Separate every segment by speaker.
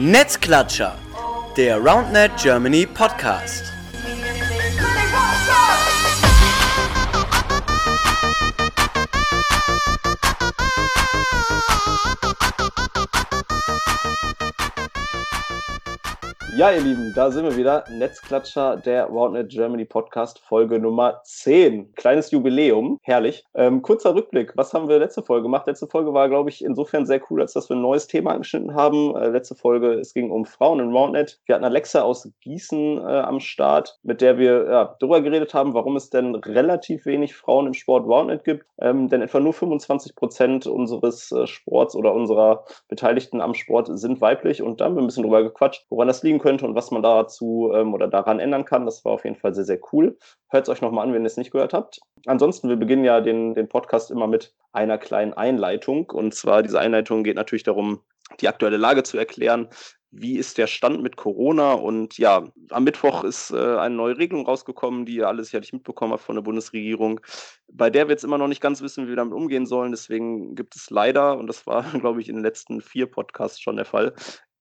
Speaker 1: Netzklatscher, der RoundNet Germany Podcast.
Speaker 2: Ja, ihr Lieben, da sind wir wieder. Netzklatscher, der RoundNet Germany Podcast, Folge Nummer 10. Kleines Jubiläum, herrlich. Ähm, kurzer Rückblick, was haben wir letzte Folge gemacht? Letzte Folge war, glaube ich, insofern sehr cool, als dass wir ein neues Thema angeschnitten haben. Äh, letzte Folge, es ging um Frauen in RoundNet. Wir hatten Alexa aus Gießen äh, am Start, mit der wir ja, darüber geredet haben, warum es denn relativ wenig Frauen im Sport RoundNet gibt. Ähm, denn etwa nur 25 Prozent unseres äh, Sports oder unserer Beteiligten am Sport sind weiblich. Und da haben wir ein bisschen drüber gequatscht, woran das liegen könnte könnte und was man dazu ähm, oder daran ändern kann. Das war auf jeden Fall sehr, sehr cool. Hört es euch nochmal an, wenn ihr es nicht gehört habt. Ansonsten, wir beginnen ja den, den Podcast immer mit einer kleinen Einleitung. Und zwar, diese Einleitung geht natürlich darum, die aktuelle Lage zu erklären. Wie ist der Stand mit Corona? Und ja, am Mittwoch ist äh, eine neue Regelung rausgekommen, die ihr alle sicherlich mitbekommen habt von der Bundesregierung, bei der wir jetzt immer noch nicht ganz wissen, wie wir damit umgehen sollen. Deswegen gibt es leider, und das war, glaube ich, in den letzten vier Podcasts schon der Fall,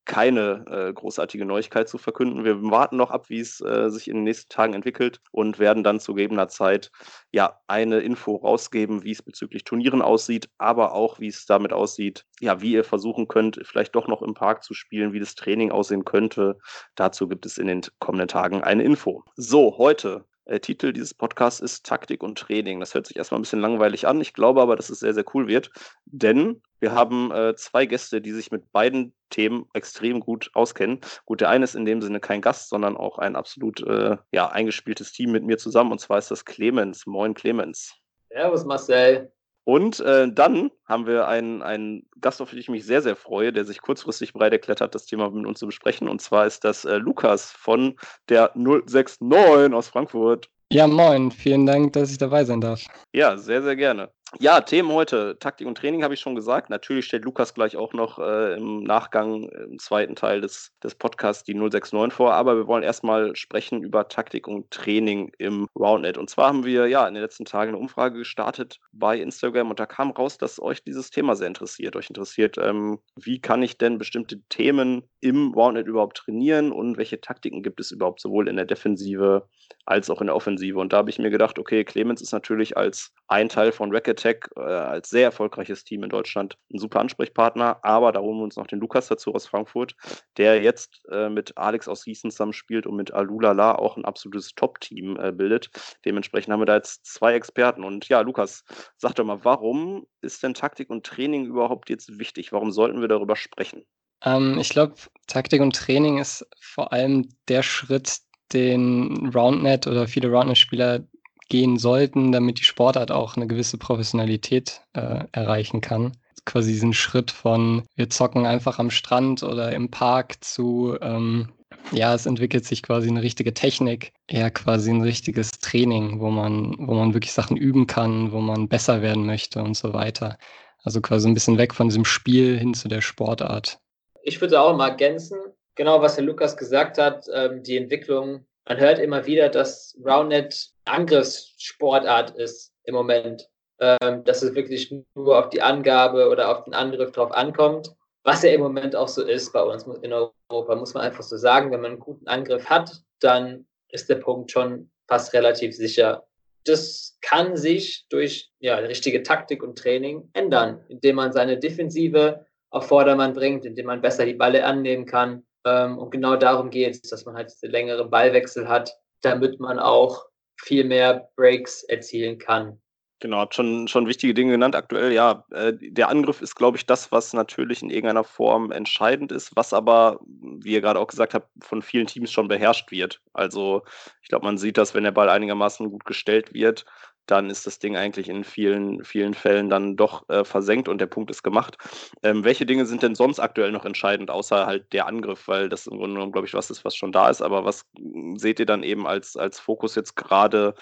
Speaker 2: keine äh, großartige Neuigkeit zu verkünden. Wir warten noch ab, wie es äh, sich in den nächsten Tagen entwickelt und werden dann zu gegebener Zeit ja eine Info rausgeben, wie es bezüglich Turnieren aussieht, aber auch wie es damit aussieht, ja, wie ihr versuchen könnt, vielleicht doch noch im Park zu spielen, wie das Training aussehen könnte. Dazu gibt es in den kommenden Tagen eine Info. So, heute äh, Titel dieses Podcasts ist Taktik und Training. Das hört sich erstmal ein bisschen langweilig an. Ich glaube aber, dass es sehr, sehr cool wird, denn wir haben äh, zwei Gäste, die sich mit beiden Themen extrem gut auskennen. Gut, der eine ist in dem Sinne kein Gast, sondern auch ein absolut äh, ja, eingespieltes Team mit mir zusammen und zwar ist das Clemens. Moin, Clemens.
Speaker 3: Servus, Marcel.
Speaker 2: Und äh, dann haben wir einen, einen Gast, auf den ich mich sehr, sehr freue, der sich kurzfristig bereit erklärt hat, das Thema mit uns zu besprechen. Und zwar ist das äh, Lukas von der 069 aus Frankfurt.
Speaker 4: Ja, moin. Vielen Dank, dass ich dabei sein darf.
Speaker 2: Ja, sehr, sehr gerne. Ja, Themen heute. Taktik und Training habe ich schon gesagt. Natürlich stellt Lukas gleich auch noch äh, im Nachgang im zweiten Teil des, des Podcasts die 069 vor. Aber wir wollen erstmal sprechen über Taktik und Training im Roundnet. Und zwar haben wir ja in den letzten Tagen eine Umfrage gestartet bei Instagram und da kam raus, dass euch dieses Thema sehr interessiert. Euch interessiert, ähm, wie kann ich denn bestimmte Themen im Roundnet überhaupt trainieren und welche Taktiken gibt es überhaupt sowohl in der Defensive als auch in der Offensive. Und da habe ich mir gedacht, okay, Clemens ist natürlich als ein Teil von Racket Attack äh, als sehr erfolgreiches Team in Deutschland ein super Ansprechpartner. Aber da holen wir uns noch den Lukas dazu aus Frankfurt, der jetzt äh, mit Alex aus Gießen zusammen spielt und mit Alulala auch ein absolutes Top-Team äh, bildet. Dementsprechend haben wir da jetzt zwei Experten. Und ja, Lukas, sag doch mal, warum ist denn Taktik und Training überhaupt jetzt wichtig? Warum sollten wir darüber sprechen?
Speaker 4: Ähm, ich glaube, Taktik und Training ist vor allem der Schritt, den Roundnet oder viele Roundnet-Spieler gehen sollten, damit die Sportart auch eine gewisse Professionalität äh, erreichen kann. Quasi diesen Schritt von wir zocken einfach am Strand oder im Park zu ähm, ja, es entwickelt sich quasi eine richtige Technik, eher quasi ein richtiges Training, wo man, wo man wirklich Sachen üben kann, wo man besser werden möchte und so weiter. Also quasi ein bisschen weg von diesem Spiel hin zu der Sportart.
Speaker 3: Ich würde auch mal ergänzen, genau was Herr Lukas gesagt hat, ähm, die Entwicklung man hört immer wieder, dass Roundnet Angriffssportart ist im Moment. Ähm, dass es wirklich nur auf die Angabe oder auf den Angriff drauf ankommt. Was ja im Moment auch so ist bei uns in Europa, muss man einfach so sagen. Wenn man einen guten Angriff hat, dann ist der Punkt schon fast relativ sicher. Das kann sich durch ja, richtige Taktik und Training ändern, indem man seine Defensive auf Vordermann bringt, indem man besser die Balle annehmen kann, ähm, und genau darum geht es, dass man halt diese längere Ballwechsel hat, damit man auch viel mehr Breaks erzielen kann.
Speaker 2: Genau, hat schon, schon wichtige Dinge genannt. Aktuell, ja, äh, der Angriff ist, glaube ich, das, was natürlich in irgendeiner Form entscheidend ist, was aber, wie ihr gerade auch gesagt habt, von vielen Teams schon beherrscht wird. Also, ich glaube, man sieht das, wenn der Ball einigermaßen gut gestellt wird, dann ist das Ding eigentlich in vielen, vielen Fällen dann doch äh, versenkt und der Punkt ist gemacht. Ähm, welche Dinge sind denn sonst aktuell noch entscheidend, außer halt der Angriff, weil das im Grunde genommen, glaube ich, was ist, was schon da ist, aber was hm, seht ihr dann eben als, als Fokus jetzt gerade,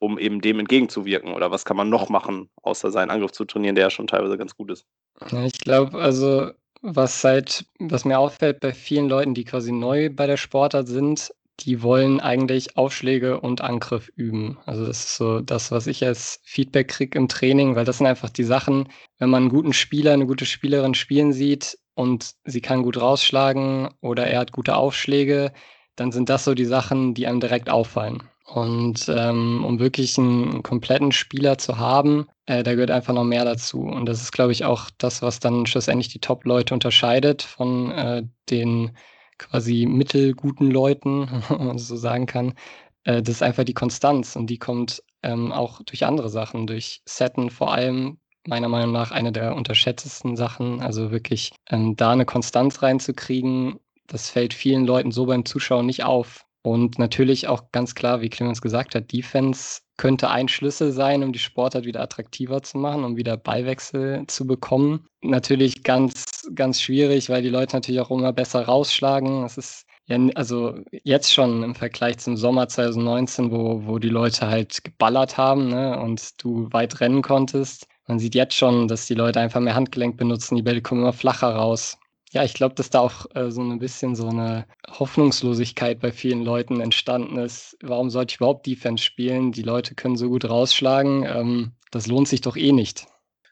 Speaker 2: um eben dem entgegenzuwirken? Oder was kann man noch machen, außer seinen Angriff zu trainieren, der ja schon teilweise ganz gut ist?
Speaker 4: Ich glaube, also was seit, was mir auffällt bei vielen Leuten, die quasi neu bei der Sportart sind, die wollen eigentlich Aufschläge und Angriff üben. Also das ist so das, was ich als Feedback kriege im Training, weil das sind einfach die Sachen, wenn man einen guten Spieler, eine gute Spielerin spielen sieht und sie kann gut rausschlagen oder er hat gute Aufschläge, dann sind das so die Sachen, die einem direkt auffallen. Und ähm, um wirklich einen kompletten Spieler zu haben, äh, da gehört einfach noch mehr dazu. Und das ist, glaube ich, auch das, was dann schlussendlich die Top-Leute unterscheidet von äh, den quasi mittelguten Leuten, wenn man so sagen kann. Äh, das ist einfach die Konstanz und die kommt ähm, auch durch andere Sachen, durch Setten vor allem, meiner Meinung nach eine der unterschätztesten Sachen. Also wirklich ähm, da eine Konstanz reinzukriegen, das fällt vielen Leuten so beim Zuschauen nicht auf. Und natürlich auch ganz klar, wie Clemens gesagt hat, Defense könnte ein Schlüssel sein, um die Sportart wieder attraktiver zu machen, um wieder Ballwechsel zu bekommen. Natürlich ganz, ganz schwierig, weil die Leute natürlich auch immer besser rausschlagen. Das ist ja, also jetzt schon im Vergleich zum Sommer 2019, wo, wo die Leute halt geballert haben ne, und du weit rennen konntest. Man sieht jetzt schon, dass die Leute einfach mehr Handgelenk benutzen, die Bälle kommen immer flacher raus. Ja, ich glaube, dass da auch äh, so ein bisschen so eine Hoffnungslosigkeit bei vielen Leuten entstanden ist. Warum sollte ich überhaupt Defense spielen? Die Leute können so gut rausschlagen. Ähm, das lohnt sich doch eh nicht.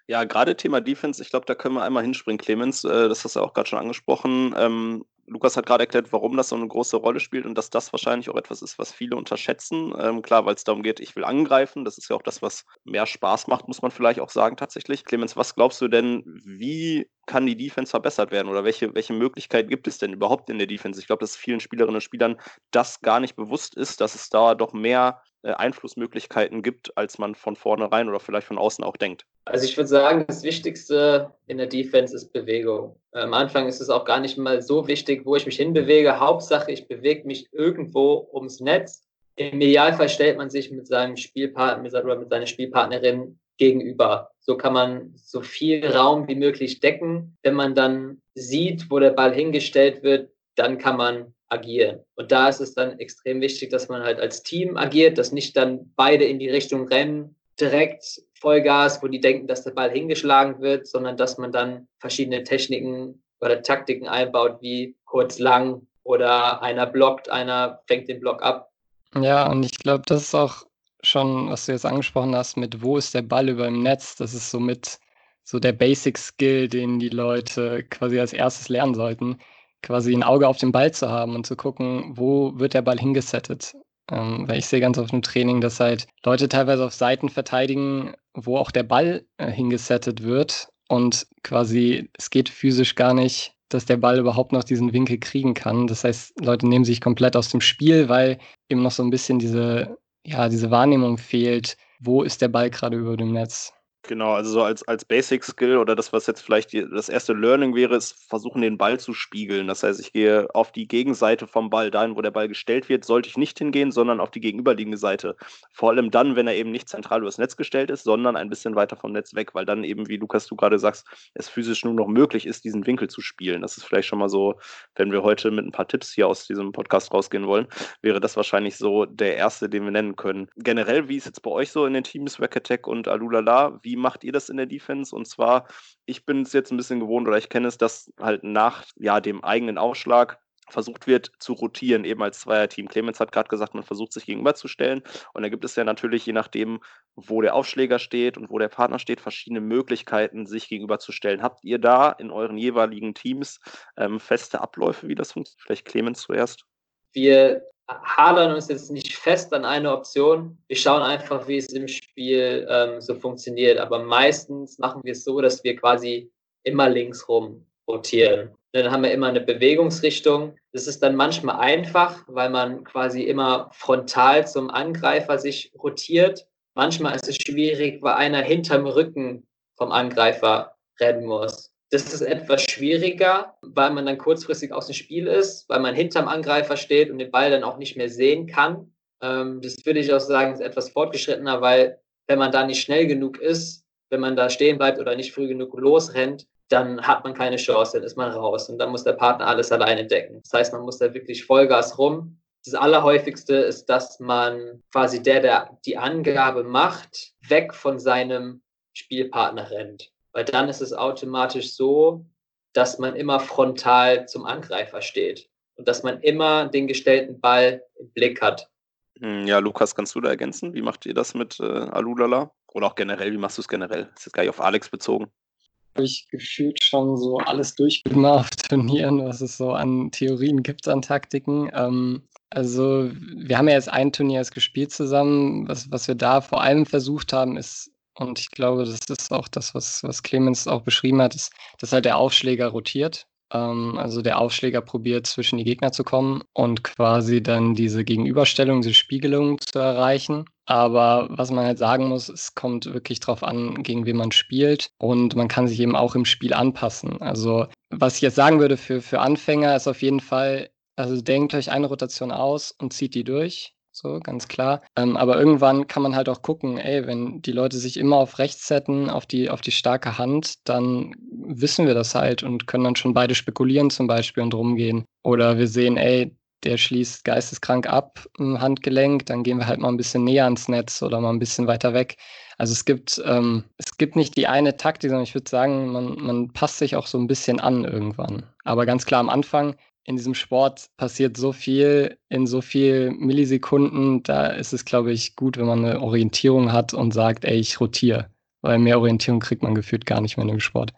Speaker 2: Ja, gerade Thema Defense, ich glaube, da können wir einmal hinspringen, Clemens. Äh, das hast du auch gerade schon angesprochen. Ähm, Lukas hat gerade erklärt, warum das so eine große Rolle spielt und dass das wahrscheinlich auch etwas ist, was viele unterschätzen. Ähm, klar, weil es darum geht, ich will angreifen. Das ist ja auch das, was mehr Spaß macht, muss man vielleicht auch sagen tatsächlich. Clemens, was glaubst du denn, wie kann die Defense verbessert werden oder welche, welche Möglichkeit gibt es denn überhaupt in der Defense? Ich glaube, dass vielen Spielerinnen und Spielern das gar nicht bewusst ist, dass es da doch mehr äh, Einflussmöglichkeiten gibt, als man von vornherein oder vielleicht von außen auch denkt.
Speaker 3: Also ich würde sagen, das Wichtigste in der Defense ist Bewegung. Am Anfang ist es auch gar nicht mal so wichtig, wo ich mich hinbewege. Hauptsache, ich bewege mich irgendwo ums Netz. Im Idealfall stellt man sich mit seinem Spielpartner oder mit seiner Spielpartnerin gegenüber. So kann man so viel Raum wie möglich decken. Wenn man dann sieht, wo der Ball hingestellt wird, dann kann man agieren. Und da ist es dann extrem wichtig, dass man halt als Team agiert, dass nicht dann beide in die Richtung rennen, direkt Vollgas, wo die denken, dass der Ball hingeschlagen wird, sondern dass man dann verschiedene Techniken oder Taktiken einbaut, wie kurz lang oder einer blockt, einer fängt den Block ab.
Speaker 4: Ja, und ich glaube, das ist auch schon, was du jetzt angesprochen hast, mit wo ist der Ball über dem Netz, das ist somit so der Basic Skill, den die Leute quasi als erstes lernen sollten quasi ein Auge auf den Ball zu haben und zu gucken, wo wird der Ball hingesettet. Ähm, weil ich sehe ganz oft im Training, dass halt Leute teilweise auf Seiten verteidigen, wo auch der Ball äh, hingesettet wird und quasi es geht physisch gar nicht, dass der Ball überhaupt noch diesen Winkel kriegen kann. Das heißt, Leute nehmen sich komplett aus dem Spiel, weil eben noch so ein bisschen diese, ja, diese Wahrnehmung fehlt, wo ist der Ball gerade über dem Netz.
Speaker 2: Genau, also so als, als Basic Skill oder das, was jetzt vielleicht die, das erste Learning wäre, ist versuchen, den Ball zu spiegeln. Das heißt, ich gehe auf die Gegenseite vom Ball, dahin, wo der Ball gestellt wird, sollte ich nicht hingehen, sondern auf die gegenüberliegende Seite. Vor allem dann, wenn er eben nicht zentral übers Netz gestellt ist, sondern ein bisschen weiter vom Netz weg, weil dann eben, wie Lukas du gerade sagst, es physisch nur noch möglich ist, diesen Winkel zu spielen. Das ist vielleicht schon mal so, wenn wir heute mit ein paar Tipps hier aus diesem Podcast rausgehen wollen, wäre das wahrscheinlich so der erste, den wir nennen können. Generell, wie ist jetzt bei euch so in den Teams Wacketech und Alulala? Wie macht ihr das in der Defense? Und zwar, ich bin es jetzt ein bisschen gewohnt oder ich kenne es, dass halt nach ja, dem eigenen Aufschlag versucht wird zu rotieren, eben als Zweierteam. Clemens hat gerade gesagt, man versucht sich gegenüberzustellen. Und da gibt es ja natürlich, je nachdem, wo der Aufschläger steht und wo der Partner steht, verschiedene Möglichkeiten, sich gegenüberzustellen. Habt ihr da in euren jeweiligen Teams ähm, feste Abläufe, wie das funktioniert? Vielleicht Clemens zuerst.
Speaker 3: Wir hadern uns jetzt nicht fest an eine Option. Wir schauen einfach, wie es im Spiel ähm, so funktioniert. Aber meistens machen wir es so, dass wir quasi immer links rum rotieren. Dann haben wir immer eine Bewegungsrichtung. Das ist dann manchmal einfach, weil man quasi immer frontal zum Angreifer sich rotiert. Manchmal ist es schwierig, weil einer hinterm Rücken vom Angreifer rennen muss. Das ist etwas schwieriger, weil man dann kurzfristig aus dem Spiel ist, weil man hinterm Angreifer steht und den Ball dann auch nicht mehr sehen kann. Ähm, das würde ich auch sagen, ist etwas fortgeschrittener, weil wenn man da nicht schnell genug ist, wenn man da stehen bleibt oder nicht früh genug losrennt, dann hat man keine Chance, dann ist man raus und dann muss der Partner alles alleine decken. Das heißt, man muss da wirklich Vollgas rum. Das Allerhäufigste ist, dass man quasi der, der die Angabe macht, weg von seinem Spielpartner rennt weil dann ist es automatisch so, dass man immer frontal zum Angreifer steht und dass man immer den gestellten Ball im Blick hat.
Speaker 2: Hm, ja, Lukas, kannst du da ergänzen? Wie macht ihr das mit äh, Alulala? Oder auch generell, wie machst du es generell? Das ist jetzt gar nicht auf Alex bezogen.
Speaker 4: ich, gefühlt schon so alles durchgemacht auf Turnieren, was es so an Theorien gibt, an Taktiken. Ähm, also, wir haben ja jetzt ein Turnier erst gespielt zusammen. Was, was wir da vor allem versucht haben, ist, und ich glaube, das ist auch das, was, was Clemens auch beschrieben hat, ist, dass halt der Aufschläger rotiert. Ähm, also der Aufschläger probiert, zwischen die Gegner zu kommen und quasi dann diese Gegenüberstellung, diese Spiegelung zu erreichen. Aber was man halt sagen muss, es kommt wirklich darauf an, gegen wen man spielt und man kann sich eben auch im Spiel anpassen. Also was ich jetzt sagen würde für, für Anfänger ist auf jeden Fall, also denkt euch eine Rotation aus und zieht die durch. So, ganz klar. Ähm, aber irgendwann kann man halt auch gucken, ey, wenn die Leute sich immer auf rechts setzen, auf die, auf die starke Hand, dann wissen wir das halt und können dann schon beide spekulieren zum Beispiel und rumgehen. Oder wir sehen, ey, der schließt geisteskrank ab im Handgelenk, dann gehen wir halt mal ein bisschen näher ans Netz oder mal ein bisschen weiter weg. Also es gibt, ähm, es gibt nicht die eine Taktik, sondern ich würde sagen, man, man passt sich auch so ein bisschen an irgendwann. Aber ganz klar am Anfang in diesem Sport passiert so viel in so viel Millisekunden, da ist es, glaube ich, gut, wenn man eine Orientierung hat und sagt, ey, ich rotiere. Weil mehr Orientierung kriegt man gefühlt gar nicht mehr in dem Sport.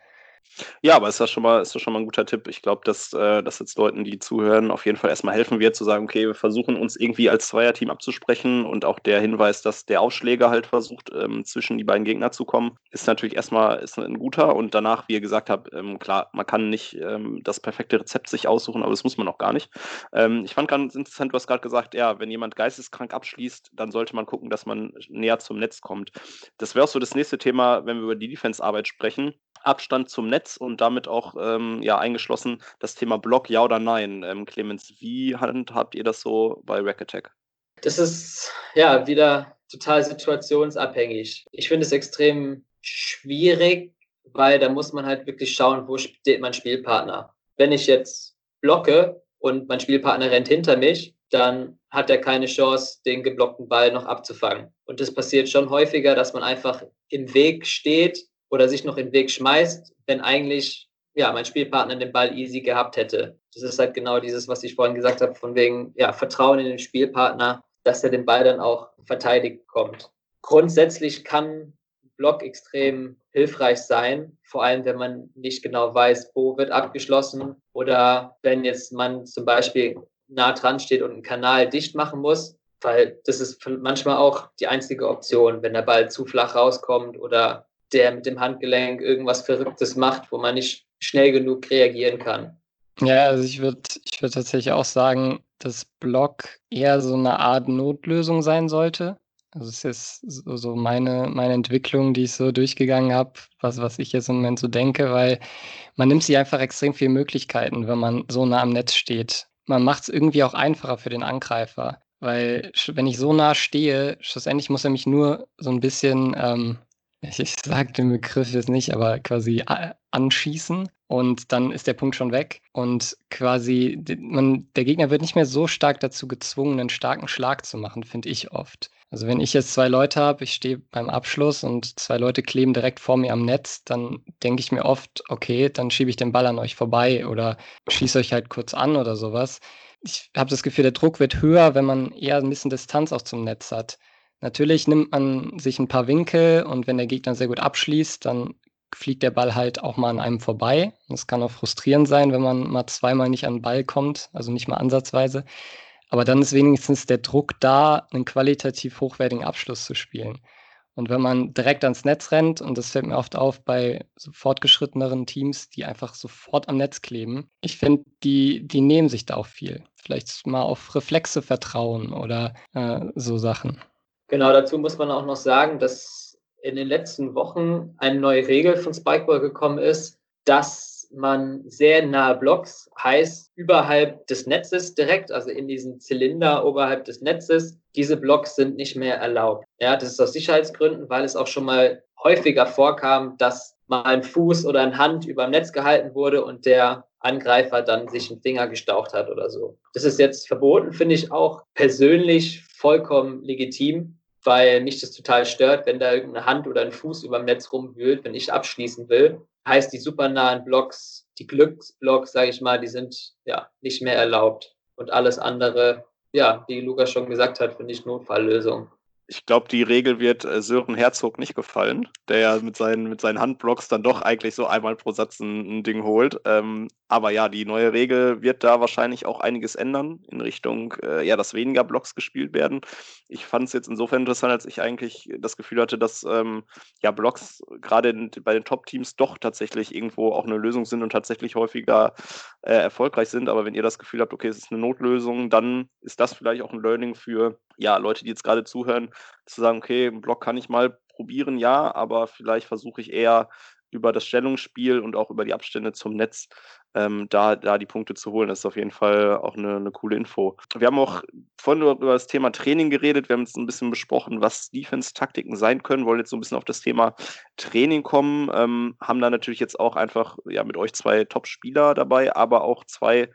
Speaker 2: Ja, aber ist schon mal, ist schon mal ein guter Tipp. Ich glaube, dass äh, das jetzt Leuten, die zuhören, auf jeden Fall erstmal helfen wird, zu sagen, okay, wir versuchen uns irgendwie als Zweierteam abzusprechen und auch der Hinweis, dass der Aufschläger halt versucht, ähm, zwischen die beiden Gegner zu kommen, ist natürlich erstmal ist ein guter und danach, wie ihr gesagt habt, ähm, klar, man kann nicht ähm, das perfekte Rezept sich aussuchen, aber das muss man auch gar nicht. Ähm, ich fand ganz interessant, du hast gerade gesagt, ja, wenn jemand geisteskrank abschließt, dann sollte man gucken, dass man näher zum Netz kommt. Das wäre auch so das nächste Thema, wenn wir über die Defense-Arbeit sprechen. Abstand zum Netz und damit auch ähm, ja, eingeschlossen das Thema Block, ja oder nein. Ähm, Clemens, wie handhabt ihr das so bei Rack Attack?
Speaker 3: Das ist ja wieder total situationsabhängig. Ich finde es extrem schwierig, weil da muss man halt wirklich schauen, wo steht mein Spielpartner. Wenn ich jetzt blocke und mein Spielpartner rennt hinter mich, dann hat er keine Chance, den geblockten Ball noch abzufangen. Und das passiert schon häufiger, dass man einfach im Weg steht oder sich noch in den Weg schmeißt, wenn eigentlich ja, mein Spielpartner den Ball easy gehabt hätte. Das ist halt genau dieses, was ich vorhin gesagt habe, von wegen ja, Vertrauen in den Spielpartner, dass er den Ball dann auch verteidigt kommt. Grundsätzlich kann Block extrem hilfreich sein, vor allem wenn man nicht genau weiß, wo wird abgeschlossen oder wenn jetzt man zum Beispiel nah dran steht und einen Kanal dicht machen muss, weil das ist manchmal auch die einzige Option, wenn der Ball zu flach rauskommt oder der mit dem Handgelenk irgendwas Verrücktes macht, wo man nicht schnell genug reagieren kann.
Speaker 4: Ja, also ich würde ich würd tatsächlich auch sagen, dass Block eher so eine Art Notlösung sein sollte. Also es ist so, so meine, meine Entwicklung, die ich so durchgegangen habe, was, was ich jetzt im Moment so denke, weil man nimmt sich einfach extrem viele Möglichkeiten, wenn man so nah am Netz steht. Man macht es irgendwie auch einfacher für den Angreifer, weil wenn ich so nah stehe, schlussendlich muss er mich nur so ein bisschen ähm, ich, ich sage den Begriff jetzt nicht, aber quasi anschießen und dann ist der Punkt schon weg. Und quasi, man, der Gegner wird nicht mehr so stark dazu gezwungen, einen starken Schlag zu machen, finde ich oft. Also wenn ich jetzt zwei Leute habe, ich stehe beim Abschluss und zwei Leute kleben direkt vor mir am Netz, dann denke ich mir oft, okay, dann schiebe ich den Ball an euch vorbei oder schieße euch halt kurz an oder sowas. Ich habe das Gefühl, der Druck wird höher, wenn man eher ein bisschen Distanz auch zum Netz hat. Natürlich nimmt man sich ein paar Winkel und wenn der Gegner sehr gut abschließt, dann fliegt der Ball halt auch mal an einem vorbei. Das kann auch frustrierend sein, wenn man mal zweimal nicht an den Ball kommt, also nicht mal ansatzweise. Aber dann ist wenigstens der Druck da, einen qualitativ hochwertigen Abschluss zu spielen. Und wenn man direkt ans Netz rennt, und das fällt mir oft auf bei so fortgeschritteneren Teams, die einfach sofort am Netz kleben, ich finde, die, die nehmen sich da auch viel. Vielleicht mal auf Reflexe vertrauen oder äh, so Sachen.
Speaker 3: Genau, dazu muss man auch noch sagen, dass in den letzten Wochen eine neue Regel von Spikeball gekommen ist, dass man sehr nahe Blocks, heißt überhalb des Netzes direkt, also in diesen Zylinder oberhalb des Netzes, diese Blocks sind nicht mehr erlaubt. Ja, das ist aus Sicherheitsgründen, weil es auch schon mal häufiger vorkam, dass mal ein Fuß oder eine Hand über dem Netz gehalten wurde und der Angreifer dann sich einen Finger gestaucht hat oder so. Das ist jetzt verboten, finde ich auch persönlich vollkommen legitim weil mich das total stört, wenn da irgendeine Hand oder ein Fuß über dem Netz rumwühlt, wenn ich abschließen will. Heißt, die supernahen Blocks, die Glücksblocks, sage ich mal, die sind ja nicht mehr erlaubt. Und alles andere, ja, wie Lukas schon gesagt hat, finde ich Notfalllösung.
Speaker 2: Ich glaube, die Regel wird äh, Sören Herzog nicht gefallen, der ja mit seinen, mit seinen Handblocks dann doch eigentlich so einmal pro Satz ein, ein Ding holt. Ähm, aber ja, die neue Regel wird da wahrscheinlich auch einiges ändern in Richtung, äh, ja, dass weniger Blocks gespielt werden. Ich fand es jetzt insofern interessant, als ich eigentlich das Gefühl hatte, dass ähm, ja Blocks gerade bei den Top-Teams doch tatsächlich irgendwo auch eine Lösung sind und tatsächlich häufiger äh, erfolgreich sind. Aber wenn ihr das Gefühl habt, okay, es ist eine Notlösung, dann ist das vielleicht auch ein Learning für ja, Leute, die jetzt gerade zuhören, zu sagen, okay, einen Block kann ich mal probieren, ja, aber vielleicht versuche ich eher über das Stellungsspiel und auch über die Abstände zum Netz ähm, da, da die Punkte zu holen. Das ist auf jeden Fall auch eine, eine coole Info. Wir haben auch vorhin über das Thema Training geredet. Wir haben jetzt ein bisschen besprochen, was Defense-Taktiken sein können. Wollen jetzt so ein bisschen auf das Thema Training kommen. Ähm, haben da natürlich jetzt auch einfach ja, mit euch zwei Top-Spieler dabei, aber auch zwei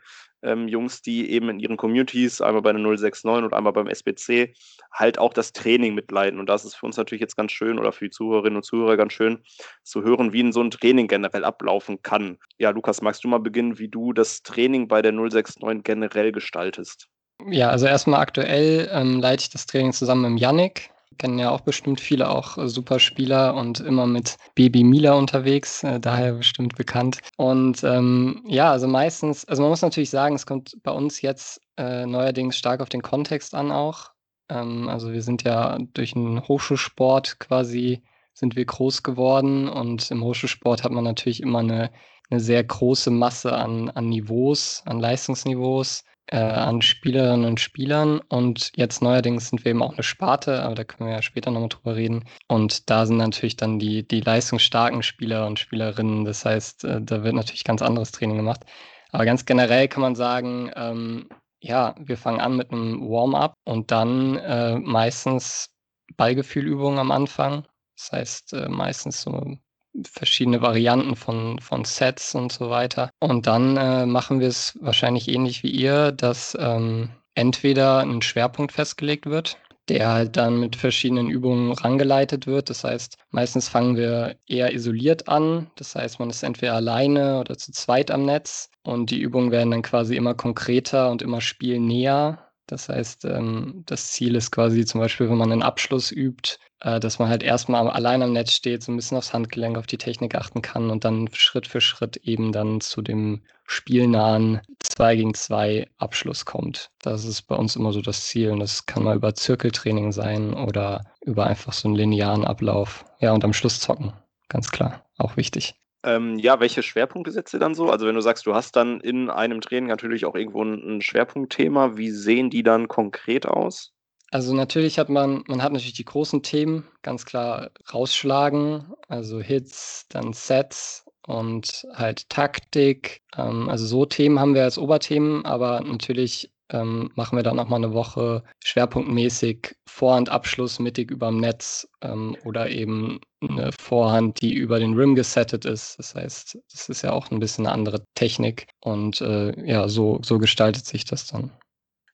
Speaker 2: ähm, Jungs, die eben in ihren Communities, einmal bei der 069 und einmal beim SBC, halt auch das Training mitleiden. Und das ist für uns natürlich jetzt ganz schön oder für die Zuhörerinnen und Zuhörer ganz schön zu hören, wie so ein Training generell ablaufen kann. Ja, Lukas, magst du mal beginnen, wie du das Training bei der 069 generell gestaltest?
Speaker 4: Ja, also erstmal aktuell ähm, leite ich das Training zusammen mit Yannick kennen ja auch bestimmt viele auch äh, super Spieler und immer mit Baby Mila unterwegs, äh, daher bestimmt bekannt. Und ähm, ja, also meistens, also man muss natürlich sagen, es kommt bei uns jetzt äh, neuerdings stark auf den Kontext an auch. Ähm, also wir sind ja durch einen Hochschulsport quasi sind wir groß geworden und im Hochschulsport hat man natürlich immer eine, eine sehr große Masse an, an Niveaus, an Leistungsniveaus äh, an Spielerinnen und Spielern. Und jetzt neuerdings sind wir eben auch eine Sparte, aber da können wir ja später nochmal drüber reden. Und da sind natürlich dann die, die leistungsstarken Spieler und Spielerinnen. Das heißt, äh, da wird natürlich ganz anderes Training gemacht. Aber ganz generell kann man sagen, ähm, ja, wir fangen an mit einem Warm-up und dann äh, meistens Ballgefühlübungen am Anfang. Das heißt, äh, meistens so verschiedene Varianten von, von Sets und so weiter. Und dann äh, machen wir es wahrscheinlich ähnlich wie ihr, dass ähm, entweder ein Schwerpunkt festgelegt wird, der halt dann mit verschiedenen Übungen rangeleitet wird. Das heißt, meistens fangen wir eher isoliert an. Das heißt, man ist entweder alleine oder zu zweit am Netz und die Übungen werden dann quasi immer konkreter und immer spielnäher. Das heißt, ähm, das Ziel ist quasi zum Beispiel, wenn man einen Abschluss übt, äh, dass man halt erstmal allein am Netz steht, so ein bisschen aufs Handgelenk, auf die Technik achten kann und dann Schritt für Schritt eben dann zu dem spielnahen 2 gegen 2 Abschluss kommt. Das ist bei uns immer so das Ziel und das kann mal über Zirkeltraining sein oder über einfach so einen linearen Ablauf. Ja, und am Schluss zocken, ganz klar, auch wichtig.
Speaker 2: Ähm, ja, welche Schwerpunkte setzt ihr dann so? Also wenn du sagst, du hast dann in einem Training natürlich auch irgendwo ein, Schwerpunktthema, wie sehen die dann konkret aus?
Speaker 4: Also natürlich hat man, man hat natürlich die großen Themen ganz klar rausschlagen, also Hits, dann Sets und halt Taktik. Ähm, also so Themen haben wir als Oberthemen, aber natürlich ähm, machen wir dann auch mal eine Woche schwerpunktmäßig Vorhandabschluss mittig überm Netz ähm, oder eben eine Vorhand, die über den Rim gesettet ist. Das heißt, das ist ja auch ein bisschen eine andere Technik und äh, ja, so, so gestaltet sich das dann.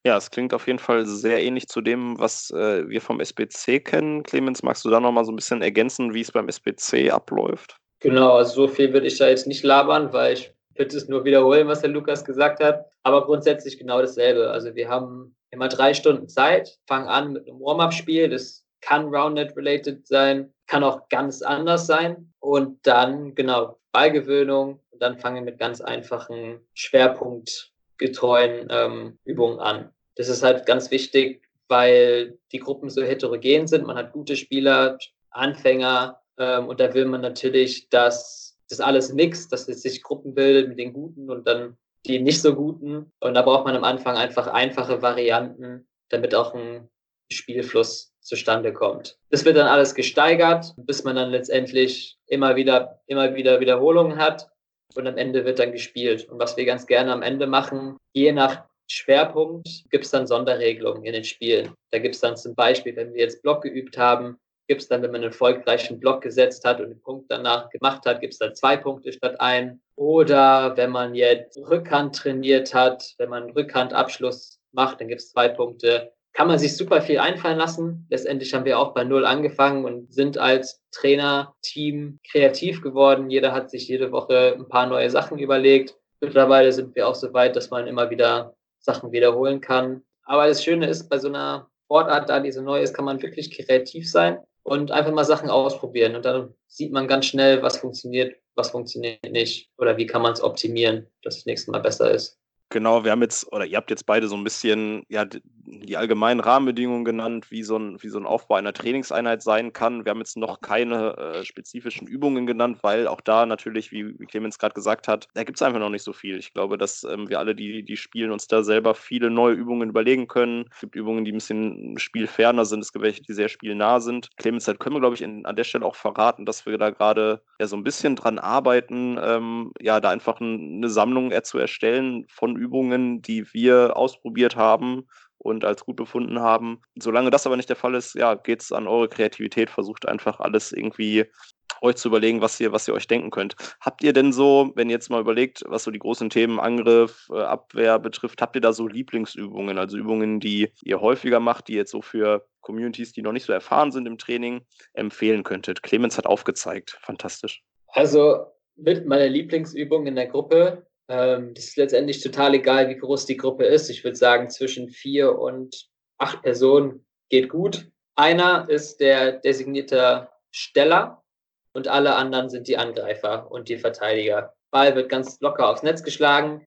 Speaker 2: Ja, es klingt auf jeden Fall sehr ähnlich zu dem, was äh, wir vom SBC kennen. Clemens, magst du da nochmal so ein bisschen ergänzen, wie es beim SBC abläuft?
Speaker 3: Genau, also so viel würde ich da jetzt nicht labern, weil ich würde es nur wiederholen, was der Lukas gesagt hat. Aber grundsätzlich genau dasselbe. Also wir haben immer drei Stunden Zeit, fangen an mit einem Warm-up-Spiel. Das kann Roundnet-related sein, kann auch ganz anders sein. Und dann, genau, Ballgewöhnung. Und dann fangen wir mit ganz einfachen Schwerpunkt getreuen ähm, Übungen an. Das ist halt ganz wichtig, weil die Gruppen so heterogen sind. Man hat gute Spieler, Anfänger ähm, und da will man natürlich, dass das alles mixt, dass es sich Gruppen bildet mit den Guten und dann die nicht so Guten. Und da braucht man am Anfang einfach einfache Varianten, damit auch ein Spielfluss zustande kommt. Das wird dann alles gesteigert, bis man dann letztendlich immer wieder, immer wieder Wiederholungen hat und am Ende wird dann gespielt. Und was wir ganz gerne am Ende machen, je nach Schwerpunkt gibt es dann Sonderregelungen in den Spielen. Da gibt es dann zum Beispiel, wenn wir jetzt Block geübt haben, gibt es dann, wenn man einen erfolgreichen Block gesetzt hat und den Punkt danach gemacht hat, gibt es dann zwei Punkte statt ein. Oder wenn man jetzt Rückhand trainiert hat, wenn man einen Rückhandabschluss macht, dann gibt es zwei Punkte kann man sich super viel einfallen lassen. Letztendlich haben wir auch bei Null angefangen und sind als Trainerteam kreativ geworden. Jeder hat sich jede Woche ein paar neue Sachen überlegt. Mittlerweile sind wir auch so weit, dass man immer wieder Sachen wiederholen kann. Aber das Schöne ist bei so einer Sportart da, diese neue ist, kann man wirklich kreativ sein und einfach mal Sachen ausprobieren. Und dann sieht man ganz schnell, was funktioniert, was funktioniert nicht oder wie kann man es optimieren, dass das nächste Mal besser ist.
Speaker 2: Genau, wir haben jetzt, oder ihr habt jetzt beide so ein bisschen ja, die allgemeinen Rahmenbedingungen genannt, wie so, ein, wie so ein Aufbau einer Trainingseinheit sein kann. Wir haben jetzt noch keine äh, spezifischen Übungen genannt, weil auch da natürlich, wie, wie Clemens gerade gesagt hat, da gibt es einfach noch nicht so viel. Ich glaube, dass ähm, wir alle, die, die spielen, uns da selber viele neue Übungen überlegen können. Es gibt Übungen, die ein bisschen spielferner sind, es gibt welche, die sehr spielnah sind. Clemens, da können wir, glaube ich, in, an der Stelle auch verraten, dass wir da gerade ja so ein bisschen dran arbeiten, ähm, ja, da einfach ein, eine Sammlung zu erstellen von Übungen, die wir ausprobiert haben und als gut befunden haben. Solange das aber nicht der Fall ist, ja, geht es an eure Kreativität, versucht einfach alles irgendwie euch zu überlegen, was ihr, was ihr euch denken könnt. Habt ihr denn so, wenn ihr jetzt mal überlegt, was so die großen Themen Angriff, äh, Abwehr betrifft, habt ihr da so Lieblingsübungen, also Übungen, die ihr häufiger macht, die jetzt so für Communities, die noch nicht so erfahren sind im Training, empfehlen könntet? Clemens hat aufgezeigt. Fantastisch.
Speaker 3: Also mit meiner Lieblingsübung in der Gruppe ähm, das ist letztendlich total egal, wie groß die Gruppe ist. Ich würde sagen, zwischen vier und acht Personen geht gut. Einer ist der designierte Steller und alle anderen sind die Angreifer und die Verteidiger. Ball wird ganz locker aufs Netz geschlagen.